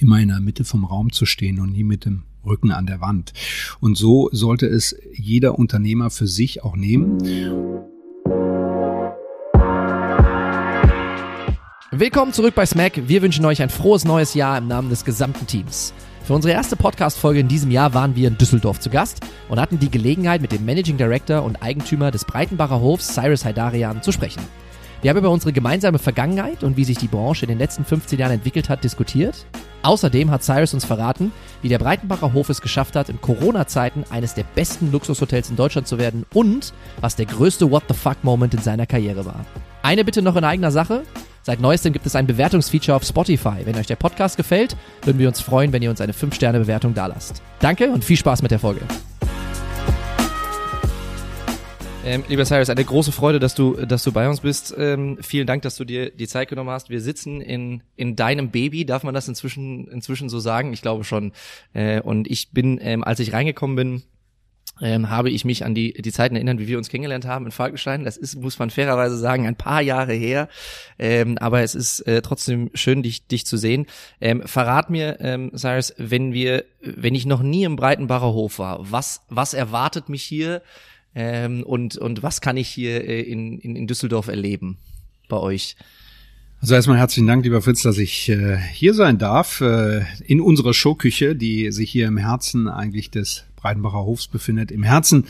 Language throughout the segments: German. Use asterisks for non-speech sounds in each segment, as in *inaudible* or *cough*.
immer in der Mitte vom Raum zu stehen und nie mit dem Rücken an der Wand. Und so sollte es jeder Unternehmer für sich auch nehmen. Willkommen zurück bei Smack. Wir wünschen euch ein frohes neues Jahr im Namen des gesamten Teams. Für unsere erste Podcast-Folge in diesem Jahr waren wir in Düsseldorf zu Gast und hatten die Gelegenheit, mit dem Managing Director und Eigentümer des Breitenbacher Hofs, Cyrus Haidarian, zu sprechen. Wir haben über unsere gemeinsame Vergangenheit und wie sich die Branche in den letzten 15 Jahren entwickelt hat, diskutiert. Außerdem hat Cyrus uns verraten, wie der Breitenbacher Hof es geschafft hat, in Corona-Zeiten eines der besten Luxushotels in Deutschland zu werden und was der größte What the fuck-Moment in seiner Karriere war. Eine Bitte noch in eigener Sache. Seit neuestem gibt es ein Bewertungsfeature auf Spotify. Wenn euch der Podcast gefällt, würden wir uns freuen, wenn ihr uns eine 5-Sterne-Bewertung dalasst. Danke und viel Spaß mit der Folge. Ähm, lieber Cyrus, eine große Freude, dass du, dass du bei uns bist. Ähm, vielen Dank, dass du dir die Zeit genommen hast. Wir sitzen in, in deinem Baby, darf man das inzwischen, inzwischen so sagen? Ich glaube schon. Äh, und ich bin, ähm, als ich reingekommen bin, ähm, habe ich mich an die, die Zeiten erinnern, wie wir uns kennengelernt haben in Falkenstein. Das ist, muss man fairerweise sagen, ein paar Jahre her. Ähm, aber es ist äh, trotzdem schön, dich, dich zu sehen. Ähm, verrat mir, ähm, Cyrus, wenn wir, wenn ich noch nie im Breitenbacher Hof war, was, was erwartet mich hier? Ähm, und, und was kann ich hier äh, in, in, in Düsseldorf erleben bei euch? Also erstmal herzlichen Dank, lieber Fritz, dass ich äh, hier sein darf, äh, in unserer Showküche, die sich hier im Herzen eigentlich des Breitenbacher Hofs befindet, im Herzen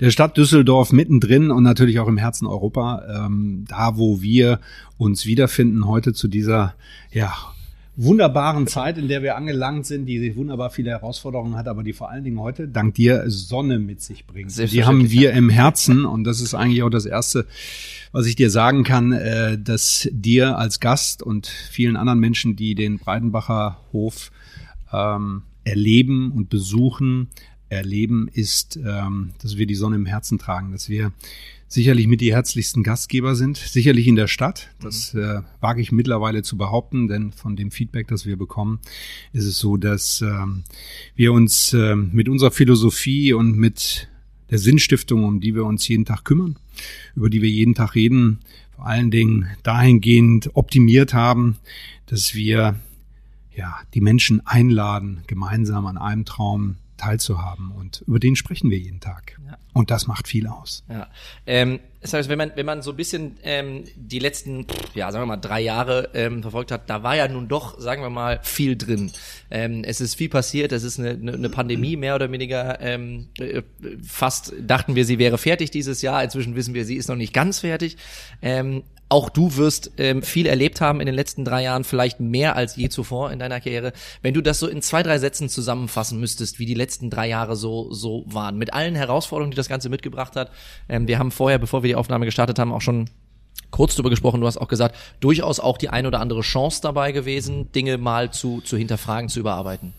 der Stadt Düsseldorf, mittendrin und natürlich auch im Herzen Europa, ähm, da wo wir uns wiederfinden heute zu dieser, ja, wunderbaren Zeit, in der wir angelangt sind, die wunderbar viele Herausforderungen hat, aber die vor allen Dingen heute dank dir Sonne mit sich bringt. Die haben wir im Herzen und das ist eigentlich auch das Erste, was ich dir sagen kann, äh, dass dir als Gast und vielen anderen Menschen, die den Breitenbacher Hof ähm, erleben und besuchen, erleben, ist, ähm, dass wir die Sonne im Herzen tragen, dass wir sicherlich mit die herzlichsten Gastgeber sind, sicherlich in der Stadt. Das mhm. äh, wage ich mittlerweile zu behaupten, denn von dem Feedback, das wir bekommen, ist es so, dass ähm, wir uns äh, mit unserer Philosophie und mit der Sinnstiftung, um die wir uns jeden Tag kümmern, über die wir jeden Tag reden, vor allen Dingen dahingehend optimiert haben, dass wir ja die Menschen einladen, gemeinsam an einem Traum teilzuhaben. Und über den sprechen wir jeden Tag. Ja. Und das macht viel aus. Ja. Ähm, das heißt, wenn man, wenn man so ein bisschen ähm, die letzten, ja, sagen wir mal, drei Jahre ähm, verfolgt hat, da war ja nun doch, sagen wir mal, viel drin. Ähm, es ist viel passiert, es ist eine, eine Pandemie mehr oder weniger. Ähm, äh, fast dachten wir, sie wäre fertig dieses Jahr. Inzwischen wissen wir, sie ist noch nicht ganz fertig. Ähm, auch du wirst ähm, viel erlebt haben in den letzten drei Jahren, vielleicht mehr als je zuvor in deiner Karriere. Wenn du das so in zwei, drei Sätzen zusammenfassen müsstest, wie die letzten drei Jahre so, so waren, mit allen Herausforderungen, die das Ganze mitgebracht hat. Ähm, wir haben vorher, bevor wir die Aufnahme gestartet haben, auch schon kurz darüber gesprochen. Du hast auch gesagt, durchaus auch die ein oder andere Chance dabei gewesen, Dinge mal zu, zu hinterfragen, zu überarbeiten.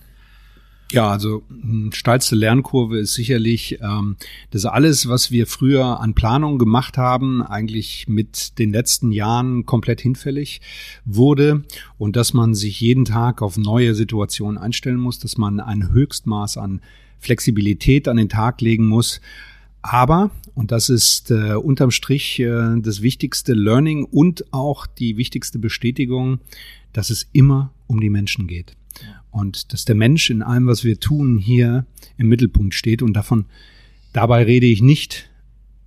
Ja, also hm, steilste Lernkurve ist sicherlich, ähm, dass alles, was wir früher an Planung gemacht haben, eigentlich mit den letzten Jahren komplett hinfällig wurde und dass man sich jeden Tag auf neue Situationen einstellen muss, dass man ein Höchstmaß an Flexibilität an den Tag legen muss. Aber, und das ist äh, unterm Strich äh, das wichtigste Learning und auch die wichtigste Bestätigung, dass es immer um die Menschen geht. Und dass der Mensch in allem, was wir tun, hier im Mittelpunkt steht. Und davon, dabei rede ich nicht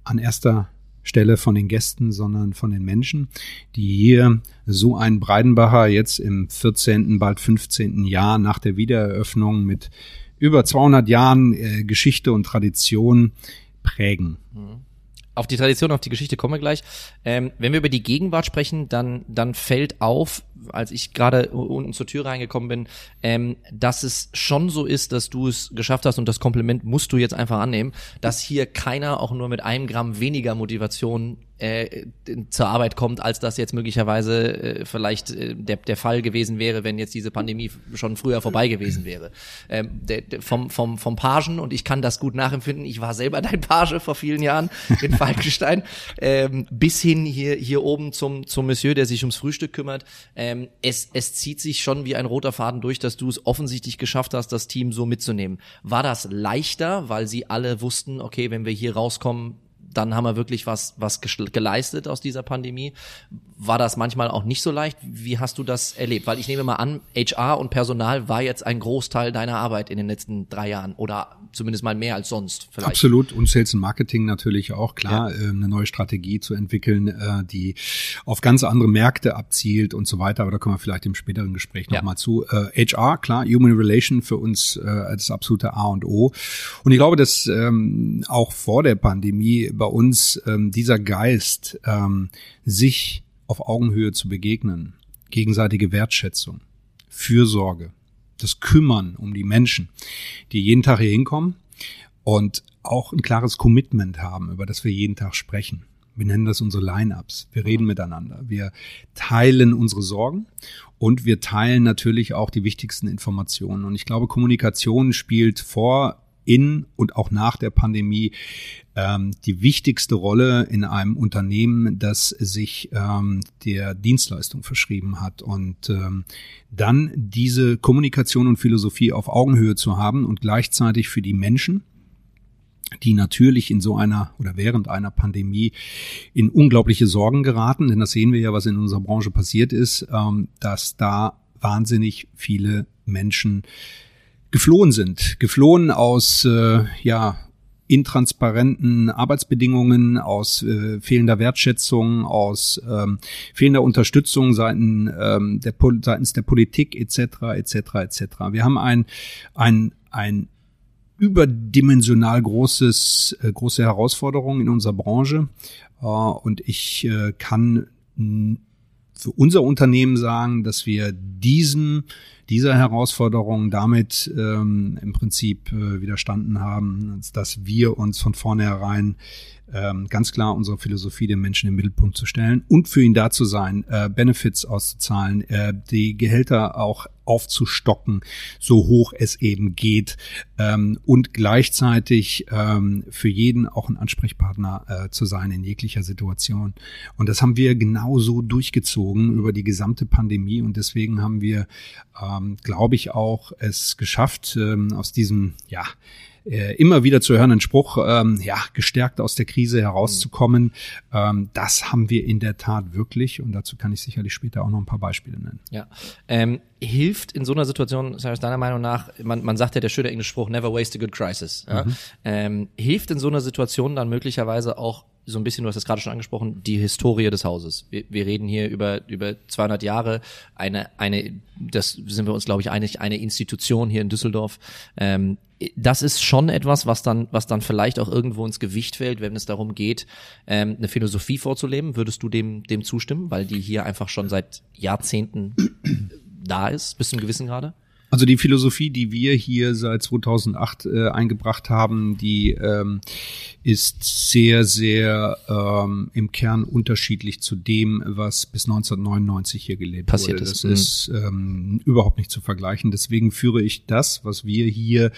an erster Stelle von den Gästen, sondern von den Menschen, die hier so einen Breidenbacher jetzt im 14., bald 15. Jahr nach der Wiedereröffnung mit über 200 Jahren äh, Geschichte und Tradition prägen. Mhm auf die Tradition, auf die Geschichte kommen wir gleich. Ähm, wenn wir über die Gegenwart sprechen, dann, dann fällt auf, als ich gerade unten zur Tür reingekommen bin, ähm, dass es schon so ist, dass du es geschafft hast und das Kompliment musst du jetzt einfach annehmen, dass hier keiner auch nur mit einem Gramm weniger Motivation äh, zur Arbeit kommt, als das jetzt möglicherweise äh, vielleicht äh, der, der Fall gewesen wäre, wenn jetzt diese Pandemie schon früher vorbei gewesen wäre. Ähm, der, der, vom, vom, vom Pagen, und ich kann das gut nachempfinden, ich war selber dein Page vor vielen Jahren in *laughs* Falkenstein, ähm, bis hin hier, hier oben zum, zum Monsieur, der sich ums Frühstück kümmert. Ähm, es, es zieht sich schon wie ein roter Faden durch, dass du es offensichtlich geschafft hast, das Team so mitzunehmen. War das leichter, weil sie alle wussten, okay, wenn wir hier rauskommen, dann haben wir wirklich was, was geleistet aus dieser Pandemie. War das manchmal auch nicht so leicht? Wie hast du das erlebt? Weil ich nehme mal an, HR und Personal war jetzt ein Großteil deiner Arbeit in den letzten drei Jahren oder zumindest mal mehr als sonst vielleicht. Absolut. Und Sales und Marketing natürlich auch, klar, ja. äh, eine neue Strategie zu entwickeln, äh, die auf ganz andere Märkte abzielt und so weiter. Aber da kommen wir vielleicht im späteren Gespräch nochmal ja. zu. Äh, HR, klar, Human Relation für uns äh, als absolute A und O. Und ich glaube, dass ähm, auch vor der Pandemie bei uns ähm, dieser Geist, ähm, sich auf Augenhöhe zu begegnen, gegenseitige Wertschätzung, Fürsorge, das Kümmern um die Menschen, die jeden Tag hier hinkommen und auch ein klares Commitment haben, über das wir jeden Tag sprechen. Wir nennen das unsere Line-ups. Wir reden miteinander. Wir teilen unsere Sorgen und wir teilen natürlich auch die wichtigsten Informationen. Und ich glaube, Kommunikation spielt vor in und auch nach der Pandemie ähm, die wichtigste Rolle in einem Unternehmen, das sich ähm, der Dienstleistung verschrieben hat. Und ähm, dann diese Kommunikation und Philosophie auf Augenhöhe zu haben und gleichzeitig für die Menschen, die natürlich in so einer oder während einer Pandemie in unglaubliche Sorgen geraten, denn das sehen wir ja, was in unserer Branche passiert ist, ähm, dass da wahnsinnig viele Menschen geflohen sind. Geflohen aus äh, ja intransparenten Arbeitsbedingungen, aus äh, fehlender Wertschätzung, aus ähm, fehlender Unterstützung seiten, ähm, der, seitens der Politik etc. etc. etc. Wir haben ein ein ein überdimensional großes äh, große Herausforderung in unserer Branche äh, und ich äh, kann für unser Unternehmen sagen, dass wir diesen dieser Herausforderung damit ähm, im Prinzip äh, widerstanden haben, dass wir uns von vornherein ähm, ganz klar unsere Philosophie, den Menschen im Mittelpunkt zu stellen und für ihn da zu sein, äh, Benefits auszuzahlen, äh, die Gehälter auch aufzustocken, so hoch es eben geht ähm, und gleichzeitig ähm, für jeden auch ein Ansprechpartner äh, zu sein in jeglicher Situation. Und das haben wir genauso durchgezogen über die gesamte Pandemie und deswegen haben wir, ähm, glaube ich, auch es geschafft, ähm, aus diesem, ja, äh, immer wieder zu hörenden Spruch, ähm, ja, gestärkt aus der Krise herauszukommen. Ähm, das haben wir in der Tat wirklich und dazu kann ich sicherlich später auch noch ein paar Beispiele nennen. Ja, ähm, hilft in so einer Situation, aus deiner Meinung nach, man, man sagt ja der schöne englische Spruch, never waste a good crisis. Ja? Mhm. Ähm, hilft in so einer Situation dann möglicherweise auch so ein bisschen, du hast es gerade schon angesprochen, die Historie des Hauses. Wir, wir reden hier über, über 200 Jahre, eine, eine, das sind wir uns, glaube ich, einig, eine Institution hier in Düsseldorf. Ähm, das ist schon etwas, was dann, was dann vielleicht auch irgendwo ins Gewicht fällt, wenn es darum geht, ähm, eine Philosophie vorzuleben. Würdest du dem, dem zustimmen, weil die hier einfach schon seit Jahrzehnten da ist, bis zum gewissen Grade? Also die Philosophie, die wir hier seit 2008 äh, eingebracht haben, die ähm, ist sehr, sehr ähm, im Kern unterschiedlich zu dem, was bis 1999 hier gelebt Passiert wurde. Das ist, ist ähm, überhaupt nicht zu vergleichen. Deswegen führe ich das, was wir hier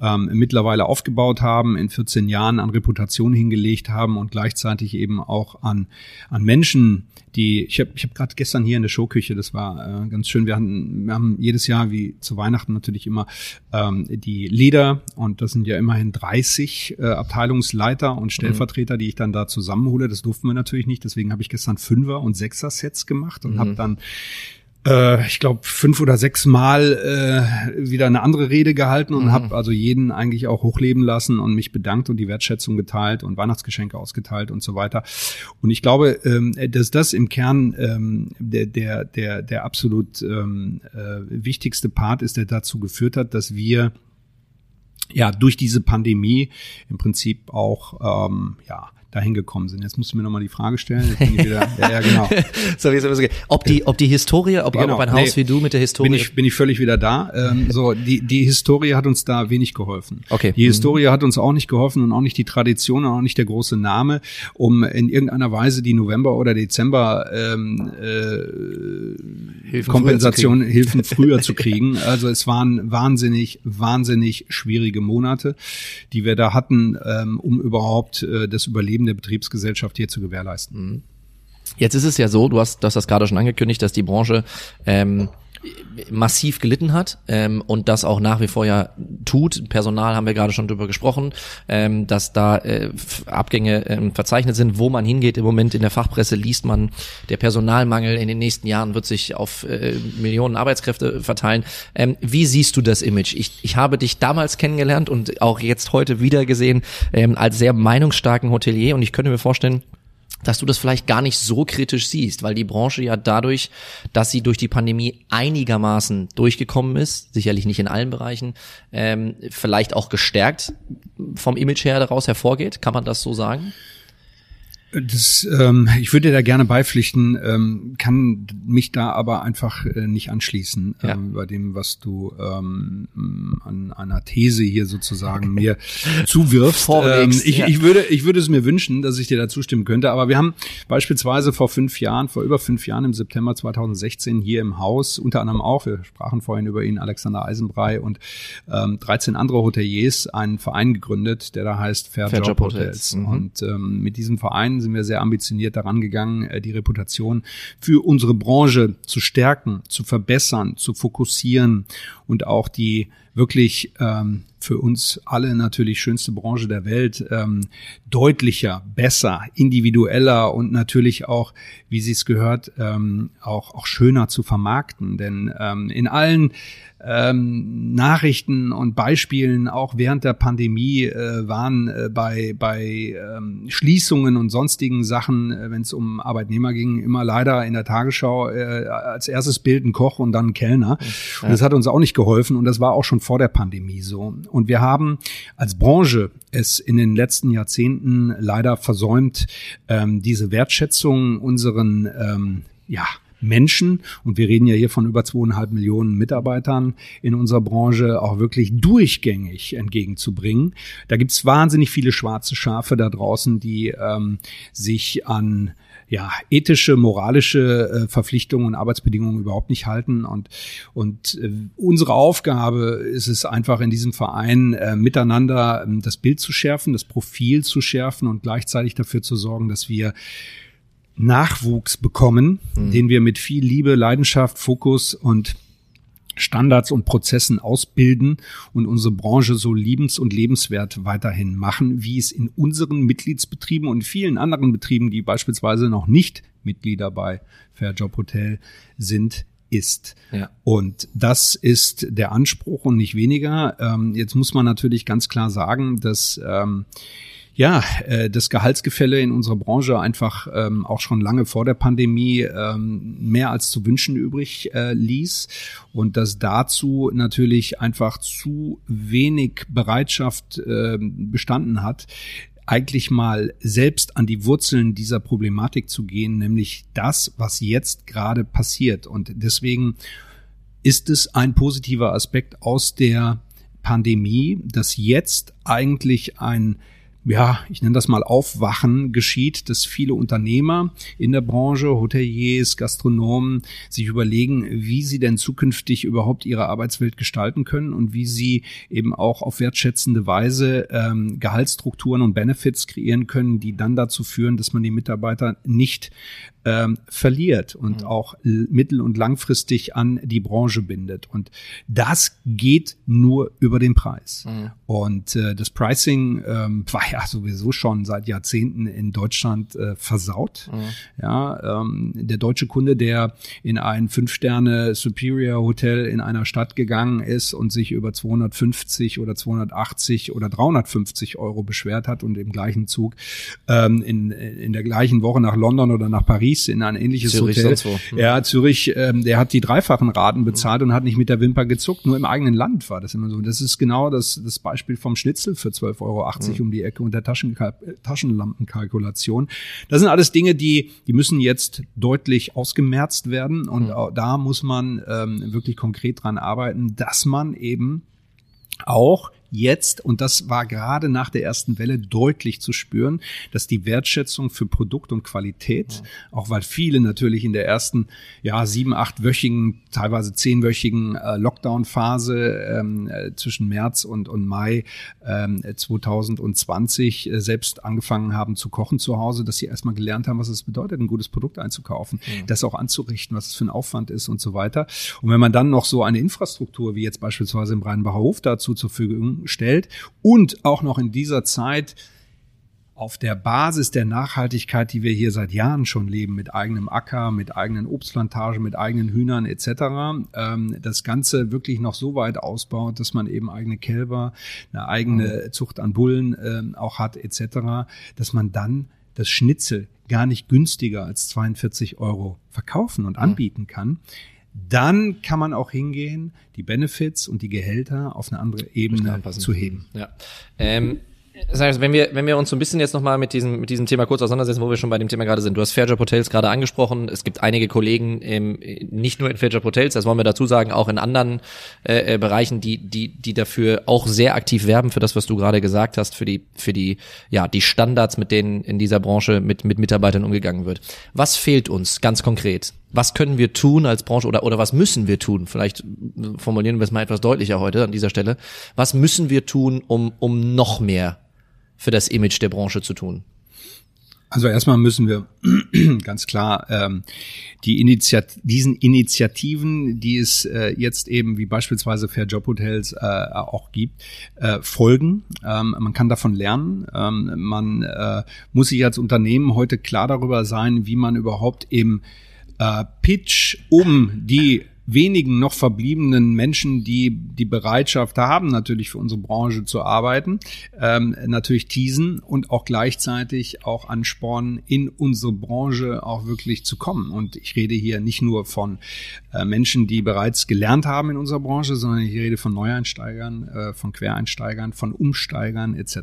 ähm, mittlerweile aufgebaut haben, in 14 Jahren an Reputation hingelegt haben und gleichzeitig eben auch an, an Menschen, die, ich habe ich hab gerade gestern hier in der Showküche, das war äh, ganz schön, wir, hatten, wir haben jedes Jahr wie zu Weihnachten natürlich immer ähm, die Leder und das sind ja immerhin 30 äh, Abteilungsleiter und Stellvertreter, mhm. die ich dann da zusammenhole. Das durften wir natürlich nicht, deswegen habe ich gestern Fünfer- und Sechser-Sets gemacht und mhm. habe dann äh, ich glaube, fünf oder sechs Mal äh, wieder eine andere Rede gehalten und mhm. habe also jeden eigentlich auch hochleben lassen und mich bedankt und die Wertschätzung geteilt und Weihnachtsgeschenke ausgeteilt und so weiter. Und ich glaube, ähm, dass das im Kern ähm, der, der, der, der absolut ähm, äh, wichtigste Part ist, der dazu geführt hat, dass wir ja durch diese Pandemie im Prinzip auch ähm, ja dahin gekommen sind. Jetzt musst du mir nochmal die Frage stellen. Jetzt bin ich wieder, *laughs* ja, ja, genau. so, ob die, ob die Historie, ob, genau, ob ein Haus nee, wie du mit der Historie. Bin ich, bin ich völlig wieder da. Ähm, so, die, die Historie hat uns da wenig geholfen. Okay. Die Historie hat uns auch nicht geholfen und auch nicht die Tradition und auch nicht der große Name, um in irgendeiner Weise die November- oder Dezember ähm, äh, Hilfen Kompensation, früher Hilfen früher zu *laughs* kriegen. Also es waren wahnsinnig, wahnsinnig schwierige Monate, die wir da hatten, ähm, um überhaupt äh, das Überleben Leben der Betriebsgesellschaft hier zu gewährleisten. Mhm. Jetzt ist es ja so, du hast, du hast das gerade schon angekündigt, dass die Branche ähm, massiv gelitten hat ähm, und das auch nach wie vor ja tut. Personal haben wir gerade schon drüber gesprochen, ähm, dass da äh, Abgänge ähm, verzeichnet sind, wo man hingeht im Moment in der Fachpresse liest man, der Personalmangel in den nächsten Jahren wird sich auf äh, Millionen Arbeitskräfte verteilen. Ähm, wie siehst du das Image? Ich, ich habe dich damals kennengelernt und auch jetzt heute wieder gesehen ähm, als sehr meinungsstarken Hotelier und ich könnte mir vorstellen, dass du das vielleicht gar nicht so kritisch siehst, weil die Branche ja dadurch, dass sie durch die Pandemie einigermaßen durchgekommen ist, sicherlich nicht in allen Bereichen, ähm, vielleicht auch gestärkt vom Image her daraus hervorgeht. Kann man das so sagen? Das, ähm, ich würde da gerne beipflichten, ähm, kann mich da aber einfach äh, nicht anschließen ja. ähm, bei dem, was du ähm, an einer These hier sozusagen *laughs* mir zuwirfst. Ähm, ich, ja. ich würde, ich würde es mir wünschen, dass ich dir da zustimmen könnte. Aber wir haben beispielsweise vor fünf Jahren, vor über fünf Jahren im September 2016 hier im Haus, unter anderem auch, wir sprachen vorhin über ihn, Alexander Eisenbrei und ähm, 13 andere Hoteliers, einen Verein gegründet, der da heißt Fair, Fair Job, Job Hotels. Hotels. Mhm. Und ähm, mit diesem Verein sind wir sehr ambitioniert daran gegangen, äh, die Reputation für unsere Branche zu stärken, zu verbessern, zu fokussieren und auch die wirklich ähm, für uns alle natürlich schönste Branche der Welt ähm, deutlicher, besser, individueller und natürlich auch, wie sie es gehört, ähm, auch auch schöner zu vermarkten. Denn ähm, in allen ähm, Nachrichten und Beispielen auch während der Pandemie äh, waren äh, bei bei ähm, Schließungen und sonstigen Sachen, äh, wenn es um Arbeitnehmer ging, immer leider in der Tagesschau äh, als erstes Bild ein Koch und dann ein Kellner. Und das hat uns auch nicht geholfen und das war auch schon vor der Pandemie so. Und wir haben als Branche es in den letzten Jahrzehnten leider versäumt, ähm, diese Wertschätzung unseren ähm, ja Menschen, und wir reden ja hier von über zweieinhalb Millionen Mitarbeitern in unserer Branche, auch wirklich durchgängig entgegenzubringen. Da gibt's wahnsinnig viele schwarze Schafe da draußen, die ähm, sich an ja, ethische, moralische äh, Verpflichtungen und Arbeitsbedingungen überhaupt nicht halten. Und, und äh, unsere Aufgabe ist es einfach in diesem Verein äh, miteinander äh, das Bild zu schärfen, das Profil zu schärfen und gleichzeitig dafür zu sorgen, dass wir Nachwuchs bekommen, mhm. den wir mit viel Liebe, Leidenschaft, Fokus und Standards und Prozessen ausbilden und unsere Branche so liebens- und lebenswert weiterhin machen, wie es in unseren Mitgliedsbetrieben und vielen anderen Betrieben, die beispielsweise noch nicht Mitglieder bei Fairjob Hotel sind, ist. Ja. Und das ist der Anspruch und nicht weniger. Ähm, jetzt muss man natürlich ganz klar sagen, dass ähm, ja, äh, das Gehaltsgefälle in unserer Branche einfach ähm, auch schon lange vor der Pandemie ähm, mehr als zu wünschen übrig äh, ließ und dass dazu natürlich einfach zu wenig Bereitschaft äh, bestanden hat, eigentlich mal selbst an die Wurzeln dieser Problematik zu gehen, nämlich das, was jetzt gerade passiert. Und deswegen ist es ein positiver Aspekt aus der Pandemie, dass jetzt eigentlich ein ja, ich nenne das mal Aufwachen geschieht, dass viele Unternehmer in der Branche, Hoteliers, Gastronomen sich überlegen, wie sie denn zukünftig überhaupt ihre Arbeitswelt gestalten können und wie sie eben auch auf wertschätzende Weise ähm, Gehaltsstrukturen und Benefits kreieren können, die dann dazu führen, dass man die Mitarbeiter nicht ähm, verliert und mhm. auch mittel- und langfristig an die Branche bindet. Und das geht nur über den Preis. Mhm. Und äh, das Pricing ähm, *laughs* war ja sowieso schon seit Jahrzehnten in Deutschland äh, versaut. Mhm. Ja, ähm, der deutsche Kunde, der in ein Fünf-Sterne Superior Hotel in einer Stadt gegangen ist und sich über 250 oder 280 oder 350 Euro beschwert hat und im gleichen Zug ähm, in, in der gleichen Woche nach London oder nach Paris Paris in ein ähnliches Zürich Hotel. Hm. Ja, Zürich, ähm, der hat die dreifachen Raten bezahlt und hat nicht mit der Wimper gezuckt. Nur im eigenen Land war das immer so. Das ist genau das, das Beispiel vom Schnitzel für 12,80 Euro hm. um die Ecke und der Taschen, Taschenlampenkalkulation. Das sind alles Dinge, die, die müssen jetzt deutlich ausgemerzt werden und hm. da muss man ähm, wirklich konkret dran arbeiten, dass man eben auch jetzt, und das war gerade nach der ersten Welle deutlich zu spüren, dass die Wertschätzung für Produkt und Qualität, mhm. auch weil viele natürlich in der ersten, ja, sieben, achtwöchigen, teilweise zehnwöchigen äh, Lockdown-Phase ähm, äh, zwischen März und, und Mai ähm, 2020 äh, selbst angefangen haben zu kochen zu Hause, dass sie erstmal gelernt haben, was es bedeutet, ein gutes Produkt einzukaufen, mhm. das auch anzurichten, was es für ein Aufwand ist und so weiter. Und wenn man dann noch so eine Infrastruktur wie jetzt beispielsweise im Rheinbacher Hof dazu zur Verfügung stellt und auch noch in dieser Zeit auf der Basis der Nachhaltigkeit, die wir hier seit Jahren schon leben, mit eigenem Acker, mit eigenen Obstplantagen, mit eigenen Hühnern etc., ähm, das Ganze wirklich noch so weit ausbaut, dass man eben eigene Kälber, eine eigene mhm. Zucht an Bullen ähm, auch hat etc., dass man dann das Schnitzel gar nicht günstiger als 42 Euro verkaufen und mhm. anbieten kann dann kann man auch hingehen, die Benefits und die Gehälter auf eine andere Ebene zu heben. Ja. Ähm, das heißt, wenn wir, wenn wir uns so ein bisschen jetzt nochmal mit diesem, mit diesem Thema kurz auseinandersetzen, wo wir schon bei dem Thema gerade sind. Du hast Fairjob Hotels gerade angesprochen. Es gibt einige Kollegen, im, nicht nur in Fairjob Hotels, das wollen wir dazu sagen, auch in anderen äh, äh, Bereichen, die, die, die dafür auch sehr aktiv werben für das, was du gerade gesagt hast, für die, für die, ja, die Standards, mit denen in dieser Branche mit, mit Mitarbeitern umgegangen wird. Was fehlt uns ganz konkret? Was können wir tun als Branche oder, oder was müssen wir tun? Vielleicht formulieren wir es mal etwas deutlicher heute an dieser Stelle. Was müssen wir tun, um, um noch mehr für das Image der Branche zu tun? Also erstmal müssen wir *clears throat* ganz klar ähm, die Initiat diesen Initiativen, die es äh, jetzt eben wie beispielsweise Fair Job Hotels äh, auch gibt, äh, folgen. Ähm, man kann davon lernen. Ähm, man äh, muss sich als Unternehmen heute klar darüber sein, wie man überhaupt im äh, Pitch um die wenigen noch verbliebenen Menschen, die die Bereitschaft haben, natürlich für unsere Branche zu arbeiten, ähm, natürlich teasen und auch gleichzeitig auch anspornen, in unsere Branche auch wirklich zu kommen. Und ich rede hier nicht nur von äh, Menschen, die bereits gelernt haben in unserer Branche, sondern ich rede von Neueinsteigern, äh, von Quereinsteigern, von Umsteigern etc.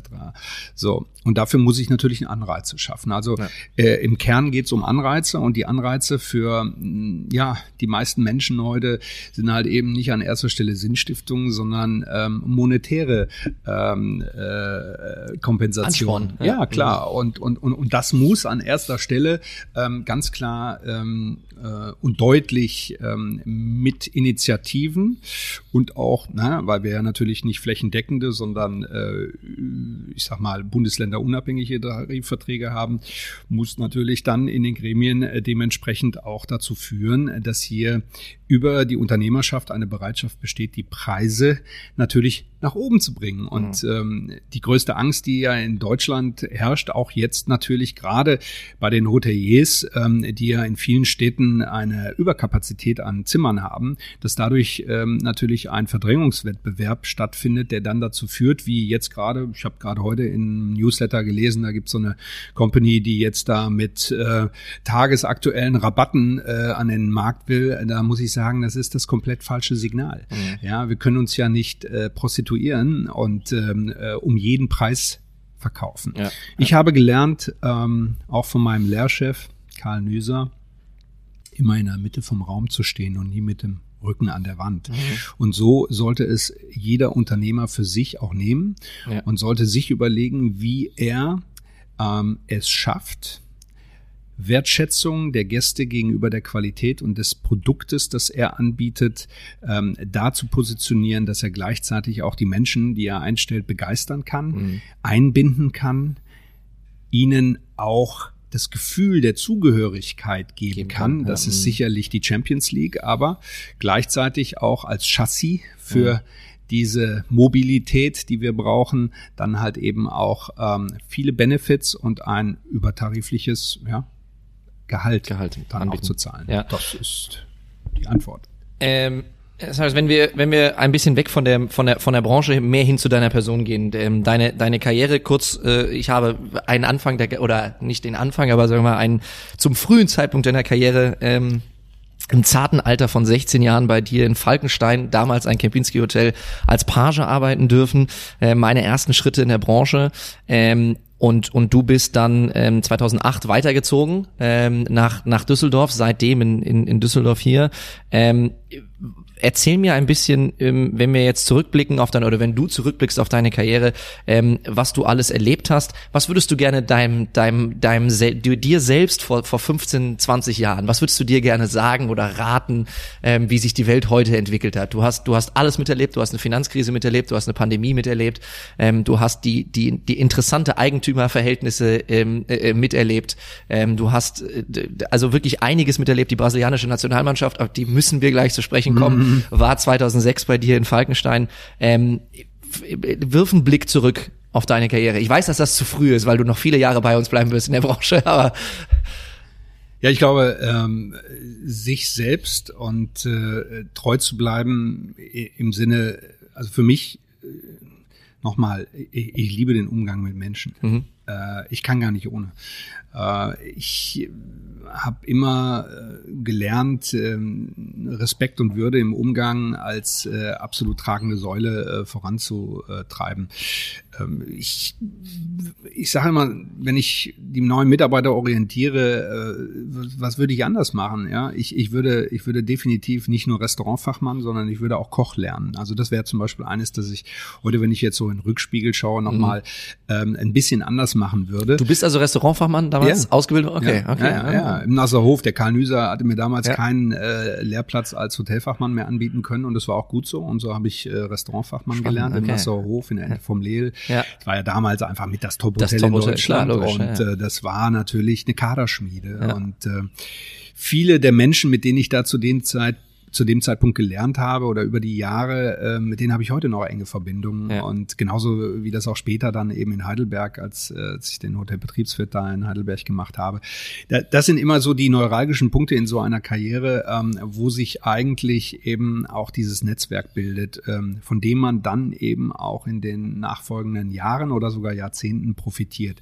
So und dafür muss ich natürlich einen Anreize schaffen. Also ja. äh, im Kern geht es um Anreize und die Anreize für ja die meisten Menschen heute sind halt eben nicht an erster Stelle Sinnstiftung, sondern ähm, monetäre ähm, äh, Kompensation. ja. ja. klar. Und, und, und, und das muss an erster Stelle ähm, ganz klar ähm, äh, und deutlich ähm, mit Initiativen und auch, na, weil wir ja natürlich nicht flächendeckende, sondern äh, ich sag mal Bundesländer unabhängige Tarifverträge haben, muss natürlich dann in den Gremien äh, dementsprechend auch dazu führen, dass hier über die Unternehmerschaft eine Bereitschaft besteht, die Preise natürlich nach oben zu bringen. Und mhm. ähm, die größte Angst, die ja in Deutschland herrscht, auch jetzt natürlich gerade bei den Hoteliers, ähm, die ja in vielen Städten eine Überkapazität an Zimmern haben, dass dadurch ähm, natürlich ein Verdrängungswettbewerb stattfindet, der dann dazu führt, wie jetzt gerade, ich habe gerade heute in Newsletter gelesen, da gibt es so eine Company, die jetzt da mit äh, tagesaktuellen Rabatten äh, an den Markt will. Da muss ich sagen, das ist das komplett falsche Signal. Mhm. Ja, wir können uns ja nicht äh, prostituieren und ähm, äh, um jeden Preis verkaufen. Ja. Ich habe gelernt, ähm, auch von meinem Lehrchef Karl Nüser, immer in der Mitte vom Raum zu stehen und nie mit dem Rücken an der Wand. Mhm. Und so sollte es jeder Unternehmer für sich auch nehmen ja. und sollte sich überlegen, wie er ähm, es schafft, Wertschätzung der Gäste gegenüber der Qualität und des Produktes, das er anbietet, ähm, da zu positionieren, dass er gleichzeitig auch die Menschen, die er einstellt, begeistern kann, mhm. einbinden kann, ihnen auch das Gefühl der Zugehörigkeit geben, geben kann. Das ja. ist mhm. sicherlich die Champions League, aber gleichzeitig auch als Chassis für ja. diese Mobilität, die wir brauchen, dann halt eben auch ähm, viele Benefits und ein übertarifliches ja, Gehalt, Gehalt dann anbieten. auch zu zahlen. Ja. Das ist die Antwort. Ähm das heißt, wenn wir, wenn wir ein bisschen weg von der, von der, von der Branche mehr hin zu deiner Person gehen, ähm, deine, deine Karriere kurz, äh, ich habe einen Anfang der, oder nicht den Anfang, aber sagen wir mal einen, zum frühen Zeitpunkt deiner Karriere, ähm, im zarten Alter von 16 Jahren bei dir in Falkenstein, damals ein Kempinski Hotel, als Page arbeiten dürfen. Äh, meine ersten Schritte in der Branche. Ähm, und und du bist dann ähm, 2008 weitergezogen ähm, nach nach Düsseldorf seitdem in, in in Düsseldorf hier ähm, erzähl mir ein bisschen, ähm, wenn wir jetzt zurückblicken auf deine, oder wenn du zurückblickst auf deine Karriere, ähm, was du alles erlebt hast. Was würdest du gerne deinem, deinem, deinem, dir selbst vor, vor 15, 20 Jahren, was würdest du dir gerne sagen oder raten, ähm, wie sich die Welt heute entwickelt hat? Du hast, du hast alles miterlebt, du hast eine Finanzkrise miterlebt, du hast eine Pandemie miterlebt, du hast die, die, die interessante Eigentümerverhältnisse ähm, äh, miterlebt, du hast äh, also wirklich einiges miterlebt, die brasilianische Nationalmannschaft, auf die müssen wir gleich zu sprechen kommen. Mhm war 2006 bei dir in Falkenstein. Ähm, wirf einen Blick zurück auf deine Karriere. Ich weiß, dass das zu früh ist, weil du noch viele Jahre bei uns bleiben wirst in der Branche, *laughs* aber ja, ich glaube, ähm, sich selbst und äh, treu zu bleiben im Sinne, also für mich äh, nochmal, ich, ich, liebe den Umgang mit Menschen. Mhm. Äh, ich kann gar nicht ohne. Äh, ich habe immer äh, gelernt, ähm, Respekt und Würde im Umgang als äh, absolut tragende Säule äh, voranzutreiben. Ähm, ich ich sage immer, wenn ich die neuen Mitarbeiter orientiere, was würde ich anders machen? Ja, ich, ich würde ich würde definitiv nicht nur Restaurantfachmann, sondern ich würde auch Koch lernen. Also das wäre zum Beispiel eines, dass ich heute, wenn ich jetzt so in den Rückspiegel schaue, nochmal mhm. ähm, ein bisschen anders machen würde. Du bist also Restaurantfachmann damals ja. ausgebildet? Okay, ja, okay. Ja, ja, im Nasserhof. Der Karl Nüser hatte mir damals ja. keinen äh, Lehrplatz als Hotelfachmann mehr anbieten können und das war auch gut so. Und so habe ich äh, Restaurantfachmann Spannend, gelernt okay. im Nasserhof in der Ende vom Lehl. Ja. Das war ja damals einfach mit das Top-Hotel Top in Deutschland. Klar, logisch, und äh, das war natürlich eine Kaderschmiede. Und äh, viele der Menschen, mit denen ich da zu den Zeit zu dem Zeitpunkt gelernt habe oder über die Jahre, äh, mit denen habe ich heute noch enge Verbindungen. Ja. Und genauso wie das auch später dann eben in Heidelberg, als, äh, als ich den Hotelbetriebswirt da in Heidelberg gemacht habe. Da, das sind immer so die neuralgischen Punkte in so einer Karriere, ähm, wo sich eigentlich eben auch dieses Netzwerk bildet, ähm, von dem man dann eben auch in den nachfolgenden Jahren oder sogar Jahrzehnten profitiert.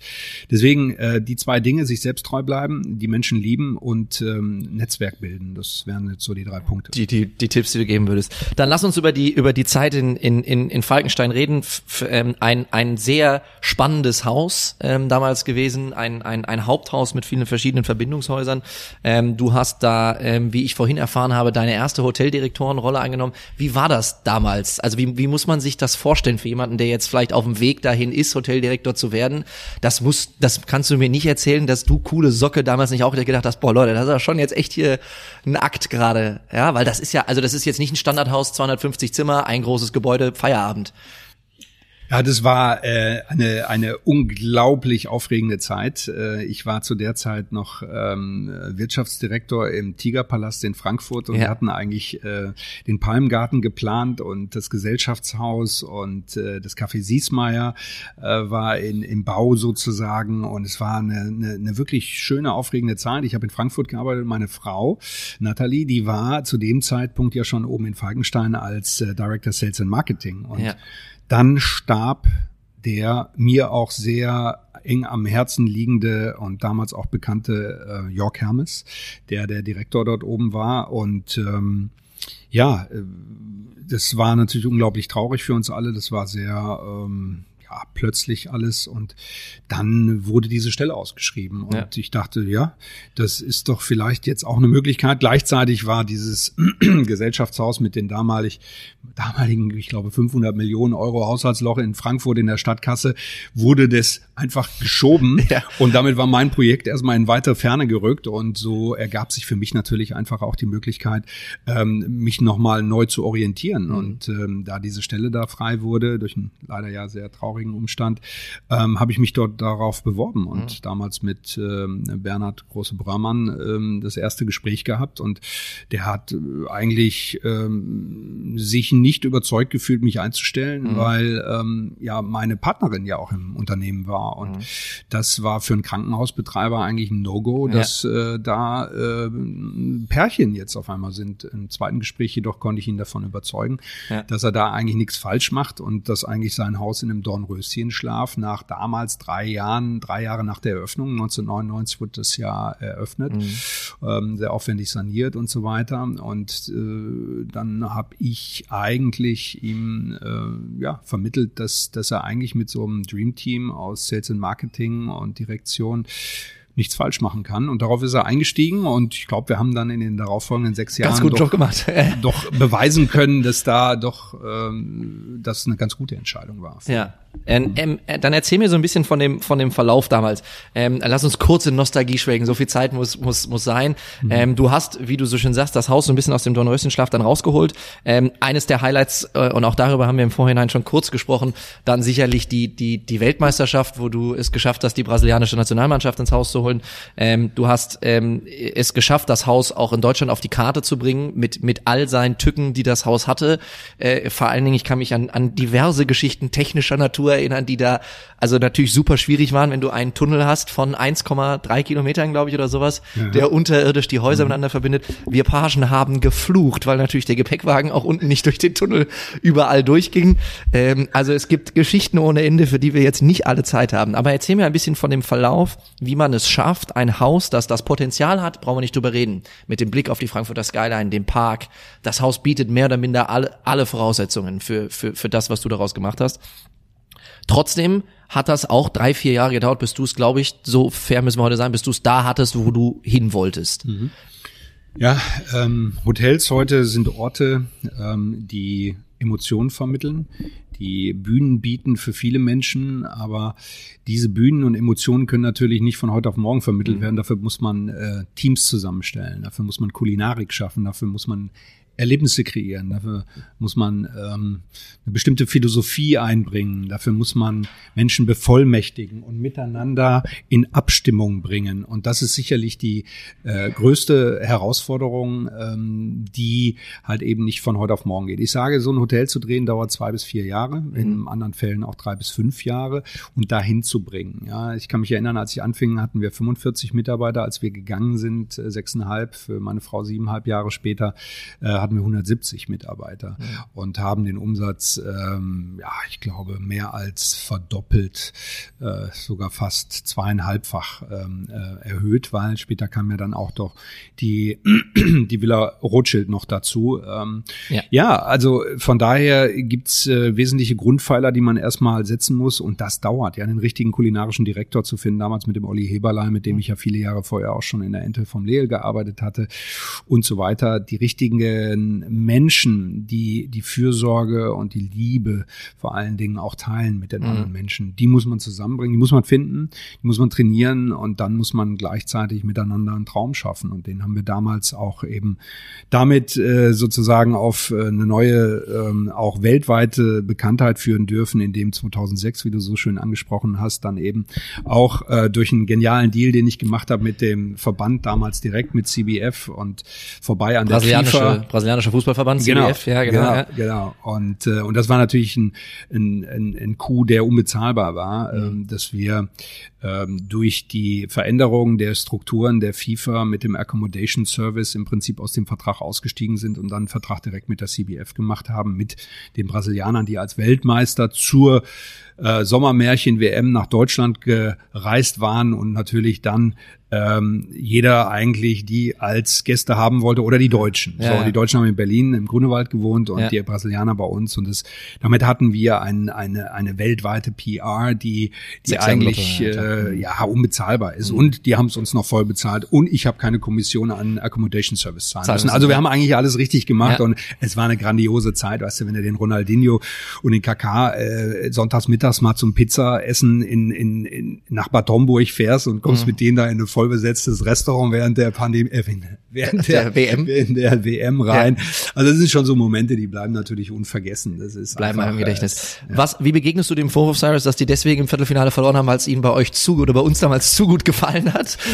Deswegen äh, die zwei Dinge, sich selbst treu bleiben, die Menschen lieben und ähm, Netzwerk bilden. Das wären jetzt so die drei Punkte die, die, die Tipps, die du geben würdest. Dann lass uns über die, über die Zeit in, in, in, in Falkenstein reden. F ähm, ein, ein sehr spannendes Haus ähm, damals gewesen, ein, ein, ein Haupthaus mit vielen verschiedenen Verbindungshäusern. Ähm, du hast da, ähm, wie ich vorhin erfahren habe, deine erste Hoteldirektorenrolle eingenommen. Wie war das damals? Also wie, wie muss man sich das vorstellen für jemanden, der jetzt vielleicht auf dem Weg dahin ist, Hoteldirektor zu werden? Das muss, das kannst du mir nicht erzählen, dass du coole Socke damals nicht auch gedacht hast, boah Leute, das ist ja schon jetzt echt hier ein Akt gerade, ja, weil das ist ja, also das ist jetzt nicht ein Standardhaus, 250 Zimmer, ein großes Gebäude, Feierabend. Ja, das war äh, eine, eine unglaublich aufregende Zeit. Äh, ich war zu der Zeit noch ähm, Wirtschaftsdirektor im Tigerpalast in Frankfurt und ja. wir hatten eigentlich äh, den Palmgarten geplant und das Gesellschaftshaus und äh, das Café Siesmeier äh, war in, im Bau sozusagen und es war eine, eine, eine wirklich schöne, aufregende Zeit. Ich habe in Frankfurt gearbeitet. Meine Frau, Nathalie, die war zu dem Zeitpunkt ja schon oben in Falkenstein als äh, Director Sales and Marketing und ja dann starb der mir auch sehr eng am Herzen liegende und damals auch bekannte äh, Jörg Hermes, der der Direktor dort oben war. Und ähm, ja, äh, das war natürlich unglaublich traurig für uns alle. Das war sehr ähm, ja, plötzlich alles und dann wurde diese Stelle ausgeschrieben und ja. ich dachte, ja, das ist doch vielleicht jetzt auch eine Möglichkeit. Gleichzeitig war dieses *clears throat* Gesellschaftshaus mit den damalig, damaligen, ich glaube, 500 Millionen Euro Haushaltsloch in Frankfurt in der Stadtkasse, wurde das einfach geschoben *laughs* ja. und damit war mein Projekt erstmal in weiter Ferne gerückt und so ergab sich für mich natürlich einfach auch die Möglichkeit, ähm, mich nochmal neu zu orientieren mhm. und ähm, da diese Stelle da frei wurde, durch ein leider ja sehr trauriges traurigen Umstand, ähm, habe ich mich dort darauf beworben und mhm. damals mit ähm, Bernhard Große-Braumann ähm, das erste Gespräch gehabt und der hat äh, eigentlich ähm, sich nicht überzeugt gefühlt, mich einzustellen, mhm. weil ähm, ja meine Partnerin ja auch im Unternehmen war und mhm. das war für einen Krankenhausbetreiber eigentlich ein No-Go, dass ja. äh, da äh, Pärchen jetzt auf einmal sind. Im zweiten Gespräch jedoch konnte ich ihn davon überzeugen, ja. dass er da eigentlich nichts falsch macht und dass eigentlich sein Haus in einem Dorn Dornröschenschlaf nach damals drei Jahren, drei Jahre nach der Eröffnung. 1999 wurde das Jahr eröffnet, mhm. ähm, sehr aufwendig saniert und so weiter. Und äh, dann habe ich eigentlich ihm äh, ja, vermittelt, dass, dass er eigentlich mit so einem Dream Team aus Sales and Marketing und Direktion nichts falsch machen kann. Und darauf ist er eingestiegen und ich glaube, wir haben dann in den darauffolgenden sechs Jahren ganz guten doch, *laughs* *laughs* doch beweisen können, dass da doch ähm, das eine ganz gute Entscheidung war. Ja. Ähm, ähm, dann erzähl mir so ein bisschen von dem von dem Verlauf damals. Ähm, lass uns kurz in Nostalgie schwelgen. So viel Zeit muss muss muss sein. Mhm. Ähm, du hast, wie du so schön sagst, das Haus so ein bisschen aus dem Dornröschenschlaf dann rausgeholt. Ähm, eines der Highlights äh, und auch darüber haben wir im Vorhinein schon kurz gesprochen. Dann sicherlich die die die Weltmeisterschaft, wo du es geschafft hast, die brasilianische Nationalmannschaft ins Haus zu holen. Ähm, du hast es geschafft, das Haus auch in Deutschland auf die Karte zu bringen mit mit all seinen Tücken, die das Haus hatte. Äh, vor allen Dingen, ich kann mich an an diverse Geschichten technischer Natur erinnern, die da also natürlich super schwierig waren, wenn du einen Tunnel hast von 1,3 Kilometern, glaube ich, oder sowas, ja. der unterirdisch die Häuser mhm. miteinander verbindet. Wir Pagen haben geflucht, weil natürlich der Gepäckwagen auch unten nicht durch den Tunnel überall durchging. Ähm, also es gibt Geschichten ohne Ende, für die wir jetzt nicht alle Zeit haben. Aber erzähl mir ein bisschen von dem Verlauf, wie man es schafft, ein Haus, das das Potenzial hat, brauchen wir nicht drüber reden. Mit dem Blick auf die Frankfurter Skyline, dem Park. Das Haus bietet mehr oder minder alle, alle Voraussetzungen für, für, für das, was du daraus gemacht hast. Trotzdem hat das auch drei, vier Jahre gedauert, bis du es, glaube ich, so fair müssen wir heute sein, bis du es da hattest, wo du hin wolltest. Mhm. Ja, ähm, Hotels heute sind Orte, ähm, die Emotionen vermitteln, die Bühnen bieten für viele Menschen, aber diese Bühnen und Emotionen können natürlich nicht von heute auf morgen vermittelt mhm. werden. Dafür muss man äh, Teams zusammenstellen, dafür muss man Kulinarik schaffen, dafür muss man Erlebnisse kreieren. Dafür muss man ähm, eine bestimmte Philosophie einbringen. Dafür muss man Menschen bevollmächtigen und miteinander in Abstimmung bringen. Und das ist sicherlich die äh, größte Herausforderung, ähm, die halt eben nicht von heute auf morgen geht. Ich sage, so ein Hotel zu drehen dauert zwei bis vier Jahre, mhm. in anderen Fällen auch drei bis fünf Jahre und dahin zu bringen. Ja, ich kann mich erinnern, als ich anfing, hatten wir 45 Mitarbeiter. Als wir gegangen sind, äh, sechseinhalb, für meine Frau siebeneinhalb Jahre später, äh, hatten wir 170 Mitarbeiter ja. und haben den Umsatz, ähm, ja, ich glaube, mehr als verdoppelt, äh, sogar fast zweieinhalbfach ähm, äh, erhöht, weil später kam ja dann auch doch die, *clears throat* die Villa Rothschild noch dazu. Ähm, ja. ja, also von daher gibt's äh, wesentliche Grundpfeiler, die man erstmal setzen muss und das dauert, ja, einen richtigen kulinarischen Direktor zu finden, damals mit dem Olli Heberlein, mit dem ich ja viele Jahre vorher auch schon in der Ente vom Leel gearbeitet hatte und so weiter, die richtigen Menschen, die die Fürsorge und die Liebe vor allen Dingen auch teilen mit den mhm. anderen Menschen, die muss man zusammenbringen, die muss man finden, die muss man trainieren und dann muss man gleichzeitig miteinander einen Traum schaffen. Und den haben wir damals auch eben damit äh, sozusagen auf äh, eine neue, ähm, auch weltweite Bekanntheit führen dürfen, indem 2006, wie du so schön angesprochen hast, dann eben auch äh, durch einen genialen Deal, den ich gemacht habe mit dem Verband damals direkt mit CBF und vorbei an der FIFA brasilianischer Fußballverband, genau, CBF, ja, genau. Genau, ja. genau. Und, äh, und das war natürlich ein, ein, ein, ein Coup, der unbezahlbar war, mhm. ähm, dass wir ähm, durch die Veränderung der Strukturen der FIFA mit dem Accommodation Service im Prinzip aus dem Vertrag ausgestiegen sind und dann einen Vertrag direkt mit der CBF gemacht haben, mit den Brasilianern, die als Weltmeister zur äh, Sommermärchen-WM nach Deutschland gereist waren und natürlich dann ähm, jeder eigentlich die als Gäste haben wollte oder die Deutschen. Ja, so, ja. die Deutschen haben in Berlin im Grunewald gewohnt und ja. die Brasilianer bei uns und das, damit hatten wir ein, eine, eine weltweite PR, die, die eigentlich äh, ja unbezahlbar ist mhm. und die haben es uns noch voll bezahlt und ich habe keine Kommission an Accommodation Service zahlen müssen. Also wir haben eigentlich alles richtig gemacht und es war eine grandiose Zeit, weißt du, wenn du den Ronaldinho und den Kaká äh, sonntags mittags mal zum Pizza essen in, in, in nach Bad Homburg fährst und kommst mhm. mit denen da in eine vollbesetztes Restaurant während der Pandemie, äh, während der, der, *laughs* WM, während der WM rein. Ja. Also das sind schon so Momente, die bleiben natürlich unvergessen. Das ist bleiben einfach, im Gedächtnis. Äh, ja. Was, wie begegnest du dem Vorwurf, Cyrus, dass die deswegen im Viertelfinale verloren haben, weil es ihnen bei euch zu oder bei uns damals zu gut gefallen hat? *laughs*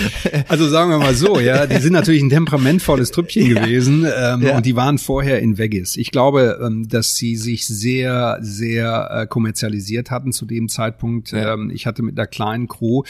Also sagen wir mal so, ja, die sind natürlich ein temperamentvolles Trüppchen *laughs* ja. gewesen ähm, und die waren vorher in Vegas. Ich glaube, ähm, dass sie sich sehr, sehr äh, kommerzialisiert hatten zu dem Zeitpunkt. Ähm, ich hatte mit einer kleinen Crew